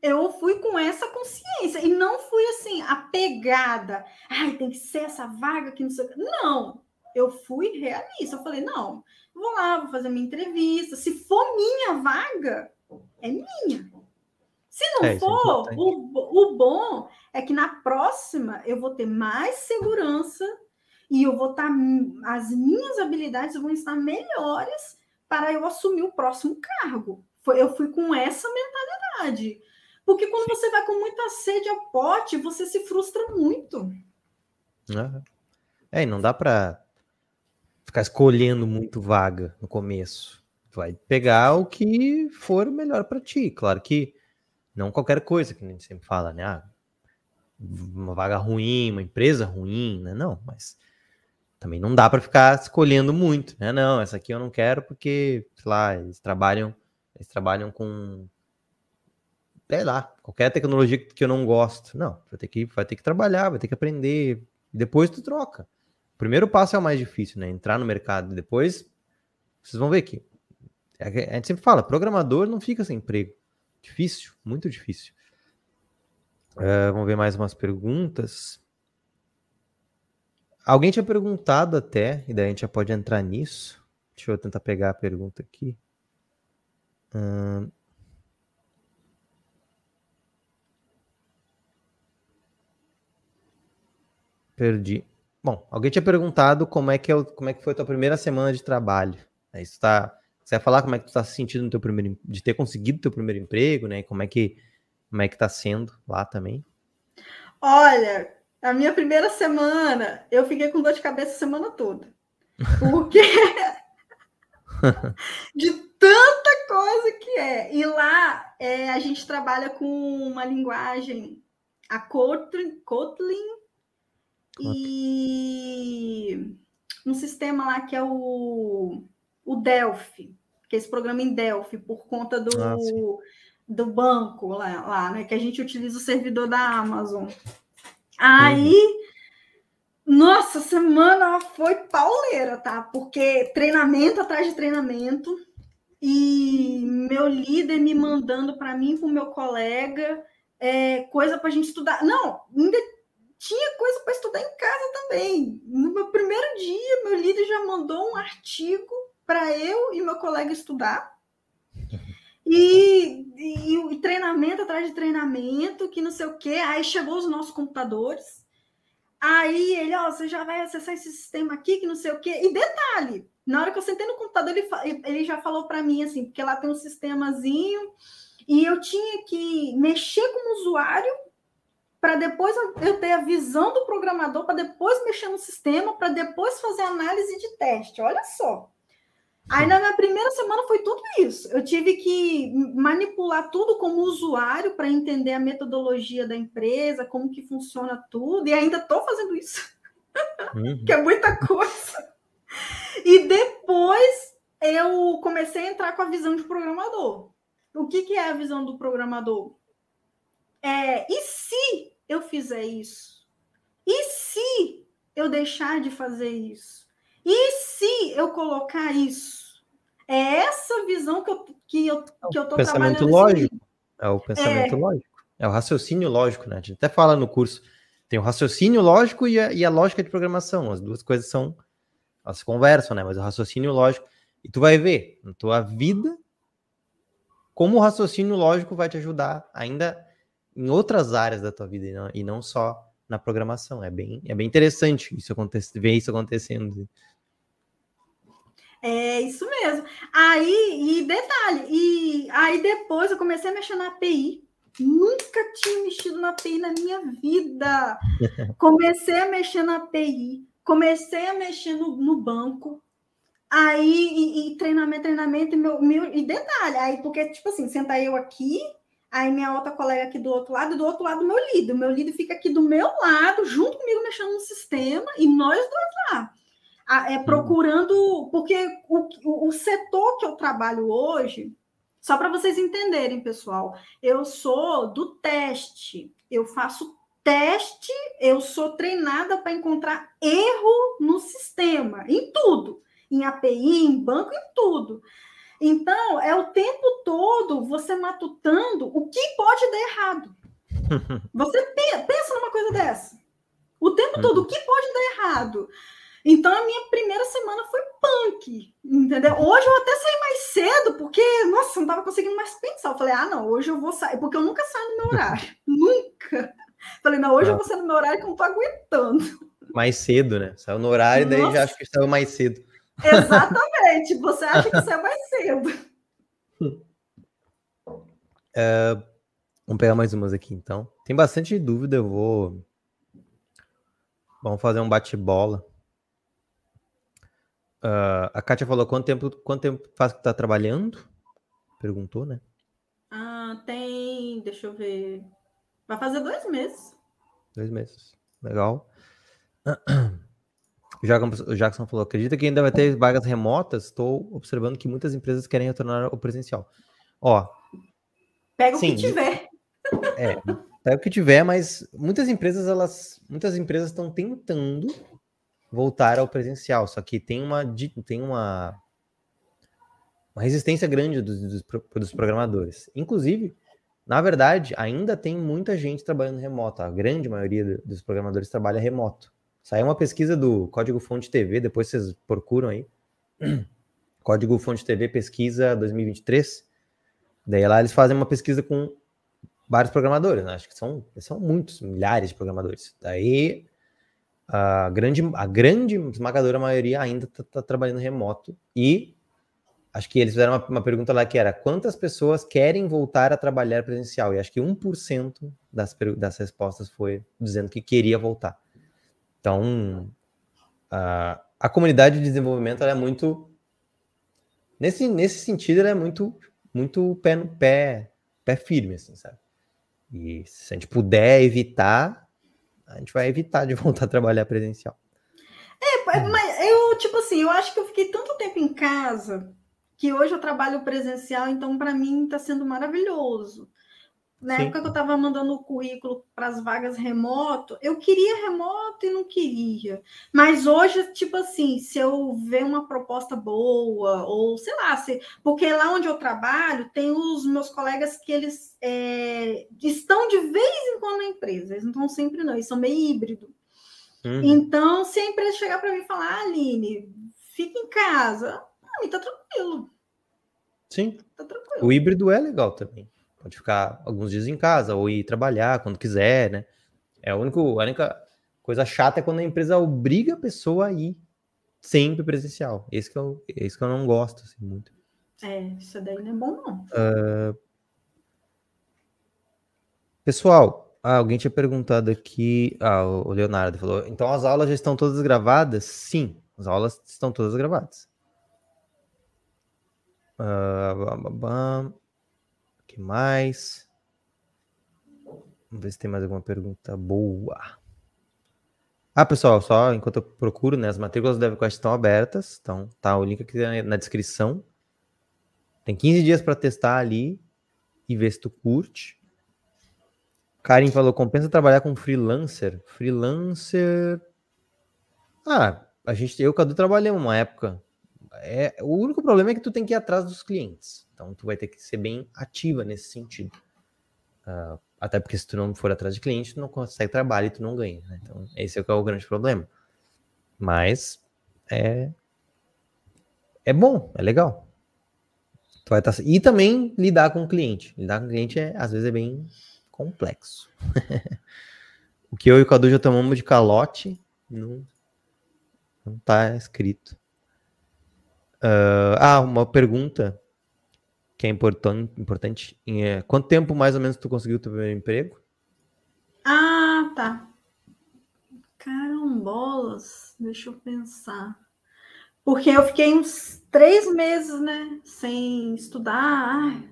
eu fui com essa consciência e não fui assim, apegada. Ai, tem que ser essa vaga que não sei. Não, eu fui realista. Eu falei, não, vou lá, vou fazer minha entrevista. Se for minha vaga, é minha. Se não é, é for, é o, o bom é que na próxima eu vou ter mais segurança e eu vou estar. Tá, as minhas habilidades vão estar melhores para eu assumir o próximo cargo. Eu fui com essa mentalidade. Porque quando você vai com muita sede ao pote, você se frustra muito. É, e não dá para ficar escolhendo muito vaga no começo. Vai pegar o que for melhor para ti. Claro que não qualquer coisa, que a gente sempre fala, né? Ah, uma vaga ruim, uma empresa ruim, né? Não, mas também não dá para ficar escolhendo muito, né? Não, essa aqui eu não quero porque, sei lá, eles trabalham, eles trabalham com sei lá, qualquer tecnologia que eu não gosto. Não, vai ter que, vai ter que trabalhar, vai ter que aprender. Depois tu troca. O primeiro passo é o mais difícil, né? Entrar no mercado. Depois, vocês vão ver que a gente sempre fala, programador não fica sem emprego. Difícil, muito difícil. Uh, vamos ver mais umas perguntas. Alguém tinha perguntado até, e daí a gente já pode entrar nisso. Deixa eu tentar pegar a pergunta aqui. Uh, Perdi. Bom, alguém tinha perguntado como é que, é como é que foi a tua primeira semana de trabalho. Aí você, tá, você vai falar como é que tu está se sentindo no teu primeiro, de ter conseguido teu primeiro emprego, né? Como é que como é que tá sendo lá também? Olha, a minha primeira semana, eu fiquei com dor de cabeça a semana toda. Porque <laughs> de tanta coisa que é. E lá é, a gente trabalha com uma linguagem, a Kotlin, Kotlin e um sistema lá que é o, o Delphi, que é esse programa em Delphi, por conta do, ah, do banco lá, lá, né? Que a gente utiliza o servidor da Amazon. Aí, uhum. Nossa, semana foi pauleira, tá? Porque treinamento atrás de treinamento e meu líder me mandando para mim com meu colega é, coisa para a gente estudar. Não, ainda tinha coisa para estudar em casa também. No meu primeiro dia, meu líder já mandou um artigo para eu e meu colega estudar. <laughs> E, e, e, treinamento atrás de treinamento, que não sei o quê. Aí chegou os nossos computadores. Aí ele, ó, você já vai acessar esse sistema aqui, que não sei o quê. E detalhe, na hora que eu sentei no computador, ele, ele já falou para mim assim, porque lá tem um sistemazinho e eu tinha que mexer como usuário para depois eu ter a visão do programador, para depois mexer no sistema, para depois fazer análise de teste. Olha só. Aí na minha primeira semana foi tudo isso. Eu tive que manipular tudo como usuário para entender a metodologia da empresa, como que funciona tudo, e ainda estou fazendo isso, uhum. que é muita coisa. E depois eu comecei a entrar com a visão de programador. O que, que é a visão do programador? É, e se eu fizer isso? E se eu deixar de fazer isso? E se eu colocar isso? É essa visão que eu que eu que eu tô pensamento lógico. É o pensamento é... lógico. É o raciocínio lógico, né? A gente até fala no curso. Tem o raciocínio lógico e a, e a lógica de programação. As duas coisas são elas se conversam, né? Mas o raciocínio lógico. E tu vai ver na tua vida como o raciocínio lógico vai te ajudar ainda em outras áreas da tua vida e não, e não só na programação. É bem, é bem interessante isso acontecer, ver isso acontecendo. É isso mesmo. Aí, e detalhe, e aí depois eu comecei a mexer na API. Nunca tinha mexido na API na minha vida. <laughs> Comecei a mexer na API, comecei a mexer no, no banco, Aí, e, e, treinamento, treinamento, e, meu, meu, e detalhe, aí, porque, tipo assim, senta eu aqui, aí minha outra colega aqui do outro lado, e do outro lado meu líder. O meu líder fica aqui do meu lado, junto comigo, mexendo no sistema, e nós dois lá. É, uhum. procurando, porque o, o setor que eu trabalho hoje, só para vocês entenderem, pessoal, eu sou do teste, eu faço teste, eu sou treinada para encontrar erro no sistema, em tudo em API, em banco, em tudo. Então, é o tempo todo você matutando o que pode dar errado. <laughs> Você pensa numa coisa dessa. O tempo todo, o que pode dar errado? Então, a minha primeira semana foi punk, entendeu? Hoje eu até saí mais cedo, porque, nossa, não estava conseguindo mais pensar. Eu falei, ah, não, hoje eu vou sair, porque eu nunca saio no meu horário. <laughs> nunca. Falei, não, hoje eu vou sair no meu horário que eu não tô aguentando. Mais cedo, né? Saiu no horário, nossa. daí já acho que saiu mais cedo. Exatamente. Você acha que isso é mais cedo. É, vamos pegar mais umas aqui, então. Tem bastante dúvida, eu vou... Vamos fazer um bate-bola. Uh, a Kátia falou quanto tempo, quanto tempo faz que tá trabalhando? Perguntou, né? Ah, tem. Deixa eu ver. Vai fazer dois meses. Dois meses. Legal. <clears throat> O Jackson falou: acredita que ainda vai ter vagas remotas? Estou observando que muitas empresas querem retornar ao presencial. Ó. Pega o sim, que tiver. <laughs> É, pega o que tiver, mas muitas empresas, elas. Muitas empresas estão tentando voltar ao presencial. Só que tem uma, tem uma, uma resistência grande dos, dos, dos programadores. Inclusive, na verdade, ainda tem muita gente trabalhando remoto. A grande maioria dos programadores trabalha remoto. Saiu uma pesquisa do Código Fonte TV, depois vocês procuram aí. <clears throat> Código Fonte TV Pesquisa 2023. Daí lá eles fazem uma pesquisa com vários programadores, né? acho que são, são muitos, milhares de programadores. Daí a grande, a grande esmagadora maioria ainda está tá trabalhando remoto e acho que eles fizeram uma, uma, pergunta lá que era quantas pessoas querem voltar a trabalhar presencial? E acho que 1% das, das respostas foi dizendo que queria voltar. Então, a, a comunidade de desenvolvimento é muito. Nesse, nesse sentido, ela é muito, muito pé, pé, pé firme, assim, sabe? E se a gente puder evitar, a gente vai evitar de <laughs> voltar a trabalhar presencial. É, mas eu, tipo assim, eu acho que eu fiquei tanto tempo em casa que hoje eu trabalho presencial, então para mim está sendo maravilhoso. Na Sim. época que eu estava mandando o currículo para as vagas remoto, eu queria remoto e não queria. Mas hoje, tipo assim, se eu ver uma proposta boa, ou sei lá, se, porque lá onde eu trabalho, tem os meus colegas que eles é, estão de vez em quando na empresa, eles não estão sempre, não, eles são meio híbrido. Uhum. Então, se a empresa chegar para mim e falar, ah, Aline, fica em casa, para mim tá tranquilo. Sim. Tá tranquilo. O híbrido é legal também. Pode ficar alguns dias em casa ou ir trabalhar quando quiser, né? É a única, a única coisa chata é quando a empresa obriga a pessoa a ir sempre presencial. Esse que eu, esse que eu não gosto assim, muito. É, isso daí não é bom, não. Uh... Pessoal, ah, alguém tinha perguntado aqui. Ah, o Leonardo falou. Então as aulas já estão todas gravadas? Sim, as aulas estão todas gravadas. Uh, que mais? Vamos ver se tem mais alguma pergunta boa. Ah, pessoal, só enquanto eu procuro, né? As matrículas do DevQuest estão abertas, então tá o link aqui na descrição. Tem 15 dias para testar ali e ver se tu curte. Karim falou: compensa trabalhar com freelancer? Freelancer. Ah, a gente, eu e o Cadu trabalhamos uma época. É, o único problema é que tu tem que ir atrás dos clientes. Então, tu vai ter que ser bem ativa nesse sentido. Uh, até porque se tu não for atrás de cliente, tu não consegue trabalho e tu não ganha. Né? Então, esse é o, é o grande problema. Mas é, é bom, é legal. Tu vai tá, e também lidar com o cliente. Lidar com o cliente é, às vezes é bem complexo. <laughs> o que eu e o Cadu já tomamos de calote não, não tá escrito. Uh, ah, uma pergunta que é importante. importante é, quanto tempo mais ou menos tu conseguiu o teu primeiro emprego? Ah, tá. Carambolas, deixa eu pensar. Porque eu fiquei uns três meses, né, sem estudar, ai,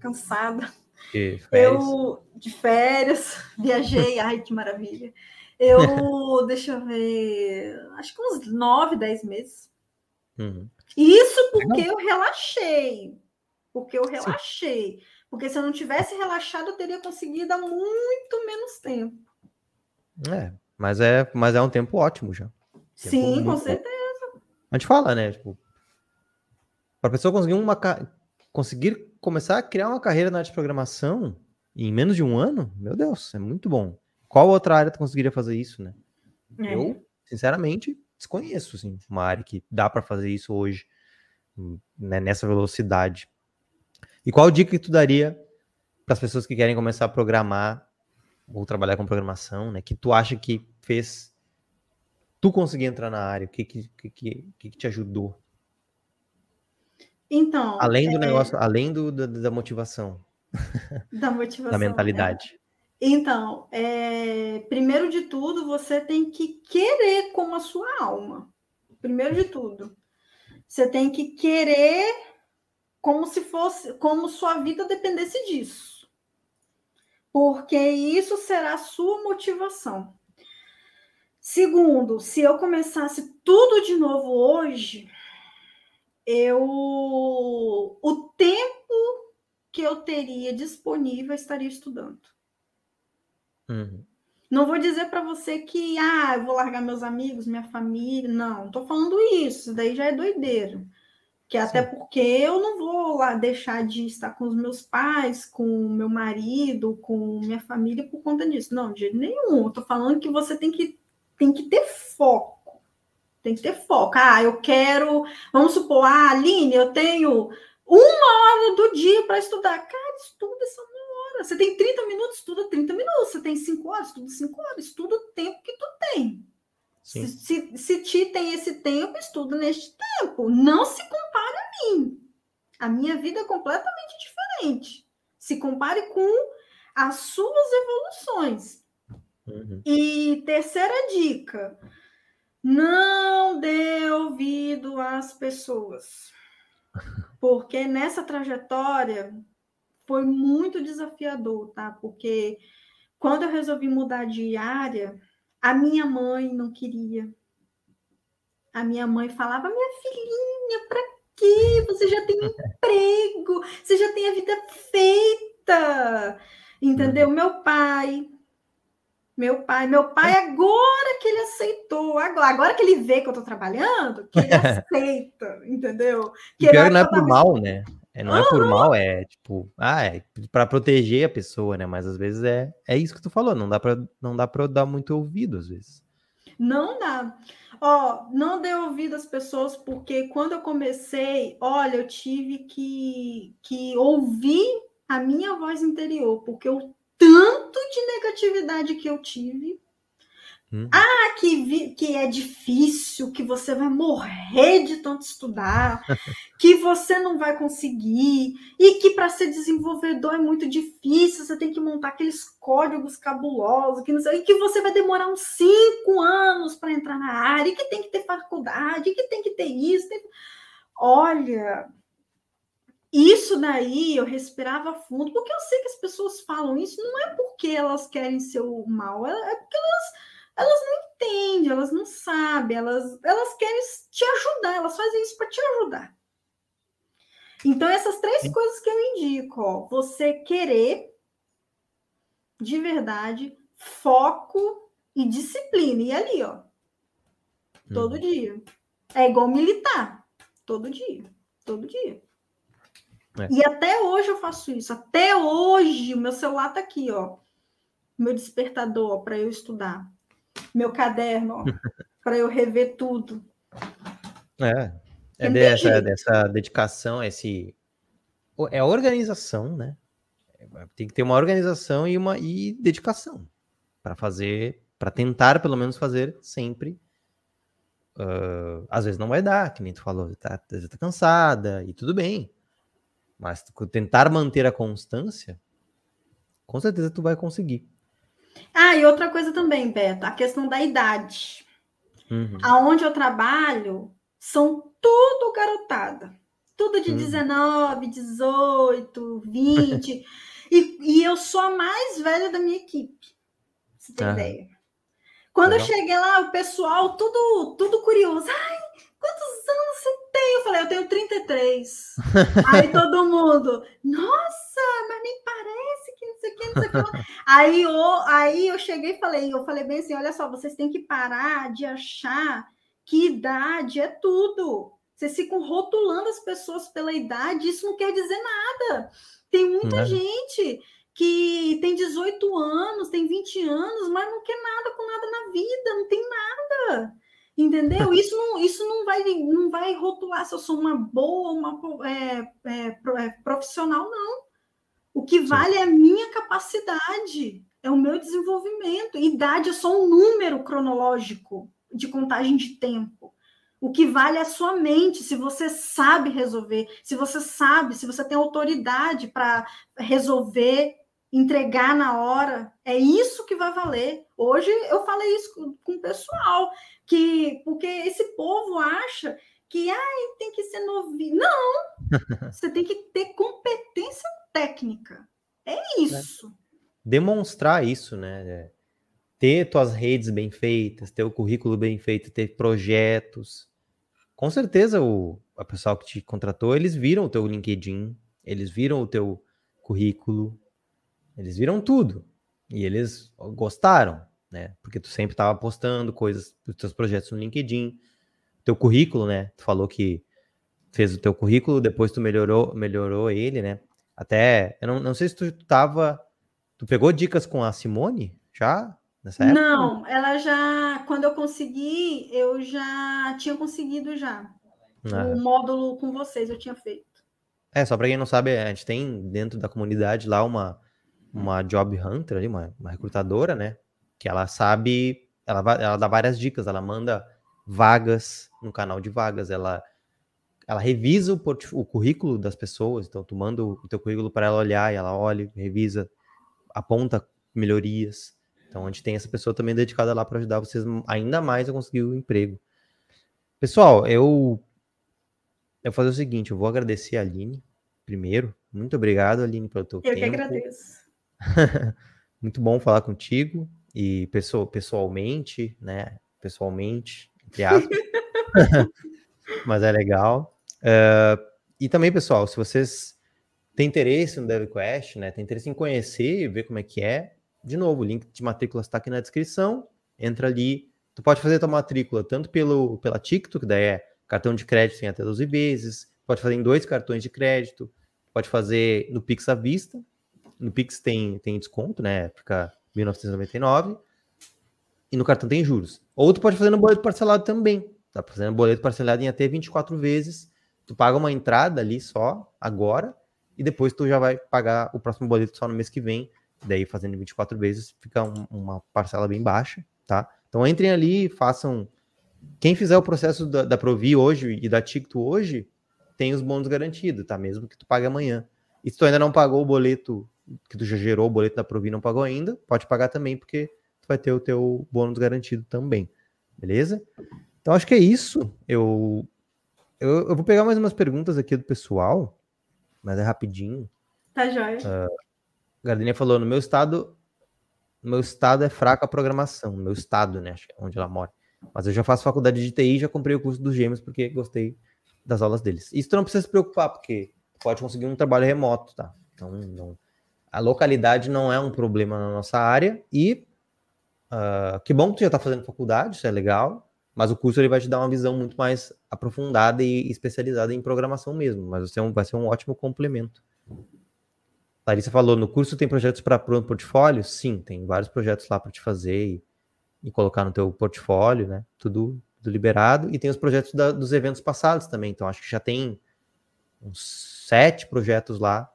cansada. De férias. Eu, de férias, <laughs> viajei, ai, que maravilha. Eu, <laughs> deixa eu ver, acho que uns nove, dez meses. Uhum. Isso porque eu relaxei porque eu relaxei. Sim. Porque se eu não tivesse relaxado, eu teria conseguido há muito menos tempo. É, mas é, mas é um tempo ótimo já. Tempo Sim, com certeza. A gente fala, né? Tipo, para a pessoa conseguir uma conseguir começar a criar uma carreira na área de programação em menos de um ano, meu Deus, é muito bom. Qual outra área tu conseguiria fazer isso, né? É. Eu, sinceramente, desconheço assim, uma área que dá para fazer isso hoje né, nessa velocidade. E qual dica que tu daria para as pessoas que querem começar a programar ou trabalhar com programação, né? Que tu acha que fez tu conseguir entrar na área? O que que, que, que, que te ajudou? Então. Além do é... negócio, além do, da, da motivação. Da <laughs> motivação. da mentalidade. É. Então, é... primeiro de tudo, você tem que querer com a sua alma. Primeiro de tudo. Você tem que querer como se fosse, como sua vida dependesse disso. Porque isso será sua motivação. Segundo, se eu começasse tudo de novo hoje, eu o tempo que eu teria disponível estaria estudando. Uhum. Não vou dizer para você que ah, eu vou largar meus amigos, minha família. Não, não tô falando isso. Daí já é doideiro. Que até Sim. porque eu não vou lá deixar de estar com os meus pais, com meu marido, com minha família por conta disso. Não, de jeito nenhum. Eu tô falando que você tem que, tem que ter foco. Tem que ter foco. Ah, eu quero. Vamos supor, ah, Aline, eu tenho uma hora do dia para estudar. Cara, estuda essa hora. Você tem 30 minutos, estuda 30 minutos. Você tem 5 horas, estuda 5 horas. Estuda o tempo que tu tem. Se, se, se ti tem esse tempo, estuda neste tempo. Não se compare a mim. A minha vida é completamente diferente. Se compare com as suas evoluções. Uhum. E terceira dica: não dê ouvido às pessoas. <laughs> Porque nessa trajetória foi muito desafiador, tá? Porque quando eu resolvi mudar de área, a minha mãe não queria. A minha mãe falava: minha filhinha, para quê? Você já tem <laughs> emprego, você já tem a vida feita. Entendeu? Uhum. Meu pai, meu pai, meu pai, agora que ele aceitou, agora, agora que ele vê que eu tô trabalhando, que ele <laughs> aceita, entendeu? Que pior não é por mal, né? É, não é por mal, é tipo, ah, é para proteger a pessoa, né? Mas às vezes é, é isso que tu falou, não dá para não dá para dar muito ouvido às vezes. Não dá. Ó, não dei ouvido às pessoas porque quando eu comecei, olha, eu tive que que ouvir a minha voz interior, porque eu tanto de negatividade que eu tive. Hum. Ah, que, vi, que é difícil, que você vai morrer de tanto estudar, <laughs> que você não vai conseguir, e que para ser desenvolvedor é muito difícil, você tem que montar aqueles códigos cabulosos, que não sei, e que você vai demorar uns cinco anos para entrar na área, e que tem que ter faculdade, e que tem que ter isso. Tem... Olha, isso daí eu respirava fundo, porque eu sei que as pessoas falam isso, não é porque elas querem ser o mal, é, é porque elas, elas não entendem, elas não sabem, elas, elas querem te ajudar, elas fazem isso para te ajudar. Então, essas três Sim. coisas que eu indico, ó, você querer de verdade, foco e disciplina. E ali, ó, todo hum. dia. É igual militar, todo dia, todo dia. É. E até hoje eu faço isso. Até hoje, o meu celular tá aqui, ó. Meu despertador para eu estudar. Meu caderno, para eu rever tudo. É. É dessa, dessa dedicação, esse. É organização, né? Tem que ter uma organização e uma e dedicação para fazer, para tentar pelo menos fazer sempre. Uh, às vezes não vai dar, que nem tu falou, tá, tá cansada e tudo bem. Mas tentar manter a constância, com certeza tu vai conseguir. Ah, e outra coisa também, Beto, a questão da idade. Uhum. Aonde eu trabalho, são tudo garotada. Tudo de uhum. 19, 18, 20. e, e eu sou a mais velha da minha equipe. Você tem uhum. ideia? Quando Legal. eu cheguei lá, o pessoal tudo, tudo curioso. Ai, quantos anos você tem? Eu falei, eu tenho 33. <laughs> Aí todo mundo, nossa, mas nem parece não sei o que, não sei o que. aí, eu, aí eu cheguei e falei, eu falei bem assim, olha só, vocês têm que parar de achar que idade é tudo. Vocês ficam rotulando as pessoas pela idade, isso não quer dizer nada. Tem muita gente que tem 18 anos, tem 20 anos, mas não quer nada com nada na vida, não tem nada. Entendeu? Isso não, isso não vai não vai rotular se eu sou uma boa, uma é, é, é, profissional, não. O que vale é a minha capacidade, é o meu desenvolvimento. Idade é só um número cronológico de contagem de tempo. O que vale é a sua mente, se você sabe resolver, se você sabe, se você tem autoridade para resolver, entregar na hora, é isso que vai valer. Hoje eu falei isso com o pessoal que porque esse povo acha que ah, tem que ser novinho. Não! <laughs> Você tem que ter competência técnica. É isso. Demonstrar isso, né? É, ter tuas redes bem feitas, ter o currículo bem feito, ter projetos. Com certeza o a pessoal que te contratou, eles viram o teu LinkedIn, eles viram o teu currículo, eles viram tudo. E eles gostaram né? Porque tu sempre estava postando coisas dos teus projetos no LinkedIn, teu currículo, né? Tu falou que fez o teu currículo, depois tu melhorou, melhorou ele, né? Até, eu não, não sei se tu tava, tu pegou dicas com a Simone já nessa época? Não, ela já, quando eu consegui, eu já tinha conseguido já. Ah. O módulo com vocês eu tinha feito. É, só para quem não sabe, a gente tem dentro da comunidade lá uma uma job hunter uma, uma recrutadora, né? que ela sabe, ela, ela dá várias dicas, ela manda vagas no canal de vagas, ela ela revisa o, o currículo das pessoas, então tu manda o teu currículo para ela olhar e ela olha, revisa, aponta melhorias. Então a gente tem essa pessoa também dedicada lá para ajudar vocês ainda mais a conseguir o emprego. Pessoal, eu eu vou fazer o seguinte, eu vou agradecer a Aline primeiro. Muito obrigado, Aline, pelo teu eu tempo. Eu que agradeço. <laughs> Muito bom falar contigo e pessoal, pessoalmente, né? Pessoalmente, entre aspas. <laughs> <laughs> Mas é legal. Uh, e também, pessoal, se vocês tem interesse no DevQuest, né? Tem interesse em conhecer e ver como é que é. De novo, o link de matrícula está aqui na descrição. Entra ali. Tu pode fazer tua matrícula tanto pelo, pela TikTok, que daí é cartão de crédito em até 12 vezes. Pode fazer em dois cartões de crédito. Pode fazer no Pix à vista. No Pix tem, tem desconto, né? Fica 1999. E no cartão tem juros. Ou tu pode fazer no boleto parcelado também. Tá fazendo boleto parcelado em até 24 vezes. Tu paga uma entrada ali só, agora, e depois tu já vai pagar o próximo boleto só no mês que vem. Daí, fazendo 24 vezes, fica um, uma parcela bem baixa, tá? Então entrem ali, façam. Quem fizer o processo da, da Provi hoje e da Ticto hoje, tem os bônus garantidos, tá? Mesmo que tu pague amanhã. E se tu ainda não pagou o boleto, que tu já gerou o boleto da Provi e não pagou ainda, pode pagar também, porque tu vai ter o teu bônus garantido também. Beleza? Então acho que é isso. Eu, eu, eu vou pegar mais umas perguntas aqui do pessoal, mas é rapidinho. Tá jóia. Uh, Gardenia falou: no meu estado, no meu estado é fraca a programação. No meu estado, né? Acho que é onde ela mora. Mas eu já faço faculdade de TI e já comprei o curso dos gêmeos porque gostei das aulas deles. Isso tu não precisa se preocupar, porque pode conseguir um trabalho remoto, tá? Então, não, a localidade não é um problema na nossa área e uh, que bom que tu já tá fazendo faculdade, isso é legal. Mas o curso ele vai te dar uma visão muito mais aprofundada e especializada em programação mesmo. Mas você vai ser um ótimo complemento. Larissa falou, no curso tem projetos para portfólio? Sim, tem vários projetos lá para te fazer e, e, colocar no teu portfólio, né? Tudo, tudo liberado. E tem os projetos da, dos eventos passados também. Então, acho que já tem uns sete projetos lá.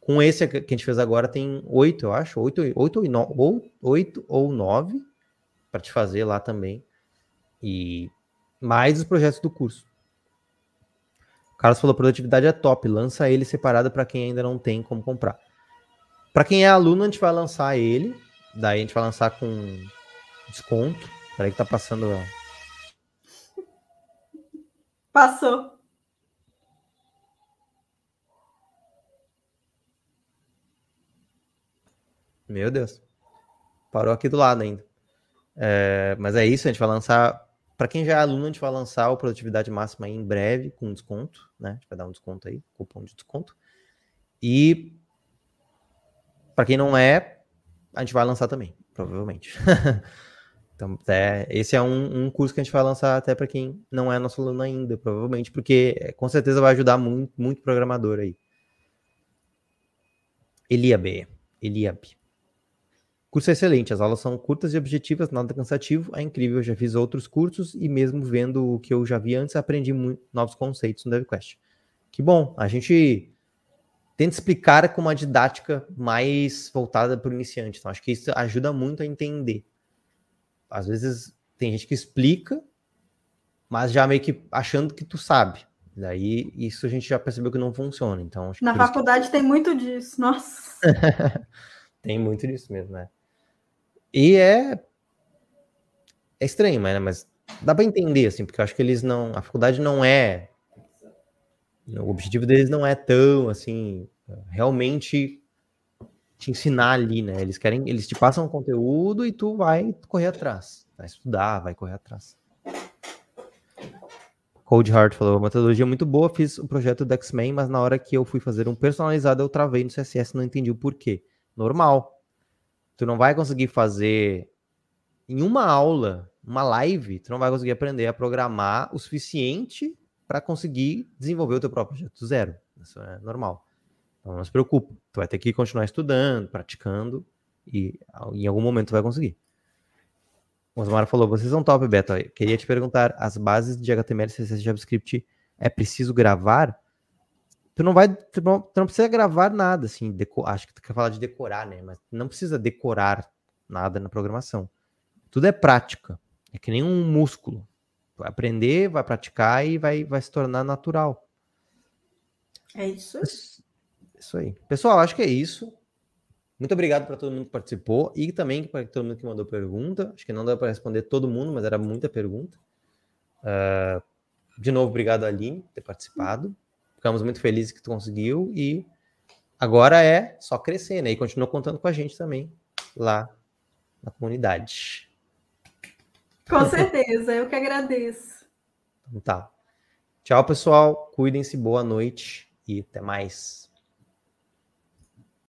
Com esse que a gente fez agora, tem oito, eu acho. Oito, oito, ou, oito ou nove para te fazer lá também. E mais os projetos do curso. O Carlos falou: produtividade é top, lança ele separado para quem ainda não tem como comprar. Para quem é aluno, a gente vai lançar ele, daí a gente vai lançar com desconto. Peraí que tá passando. Passou. Meu Deus. Parou aqui do lado ainda. É, mas é isso, a gente vai lançar para quem já é aluno, a gente vai lançar o Produtividade Máxima em breve, com desconto, né? A gente vai dar um desconto aí, cupom de desconto. E para quem não é, a gente vai lançar também, provavelmente. <laughs> então, é, esse é um, um, curso que a gente vai lançar até para quem não é nosso aluno ainda, provavelmente, porque é, com certeza vai ajudar muito, muito programador aí. Eliab. Eliab curso é excelente, as aulas são curtas e objetivas, nada cansativo, é incrível, eu já fiz outros cursos e mesmo vendo o que eu já vi antes, aprendi muito, novos conceitos no DevQuest. Que bom, a gente tenta explicar com uma didática mais voltada para o iniciante, então acho que isso ajuda muito a entender. Às vezes tem gente que explica, mas já meio que achando que tu sabe. Daí isso a gente já percebeu que não funciona. Então, Na faculdade que... tem muito disso, nossa. <laughs> tem muito disso mesmo, né? E é. É estranho, mas, mas dá para entender, assim, porque eu acho que eles não. A faculdade não é. O objetivo deles não é tão, assim, realmente te ensinar ali, né? Eles querem, eles te passam um conteúdo e tu vai correr atrás, vai estudar, vai correr atrás. Cold Heart falou, metodologia muito boa, fiz o projeto do X-Men, mas na hora que eu fui fazer um personalizado, eu travei no CSS, não entendi o porquê. Normal tu não vai conseguir fazer em uma aula, uma live, tu não vai conseguir aprender a programar o suficiente para conseguir desenvolver o teu próprio projeto zero. Isso é normal. Então não se preocupa. Tu vai ter que continuar estudando, praticando e em algum momento tu vai conseguir. O Osmar falou: vocês são top, Beto. Eu queria te perguntar: as bases de HTML, CSS e JavaScript é preciso gravar? Tu não vai, tu não, tu não precisa gravar nada, assim, deco, acho que tu quer falar de decorar, né? Mas não precisa decorar nada na programação. Tudo é prática. É que nem um músculo. Vai aprender, vai praticar e vai, vai se tornar natural. É isso. Isso aí. Pessoal, acho que é isso. Muito obrigado para todo mundo que participou e também para todo mundo que mandou pergunta. Acho que não deu para responder todo mundo, mas era muita pergunta. Uh, de novo, obrigado, Aline, por ter participado. Ficamos muito felizes que tu conseguiu e agora é só crescer, né? E continua contando com a gente também lá na comunidade. Com certeza, eu que agradeço. Então tá. Tchau, pessoal. Cuidem-se, boa noite e até mais.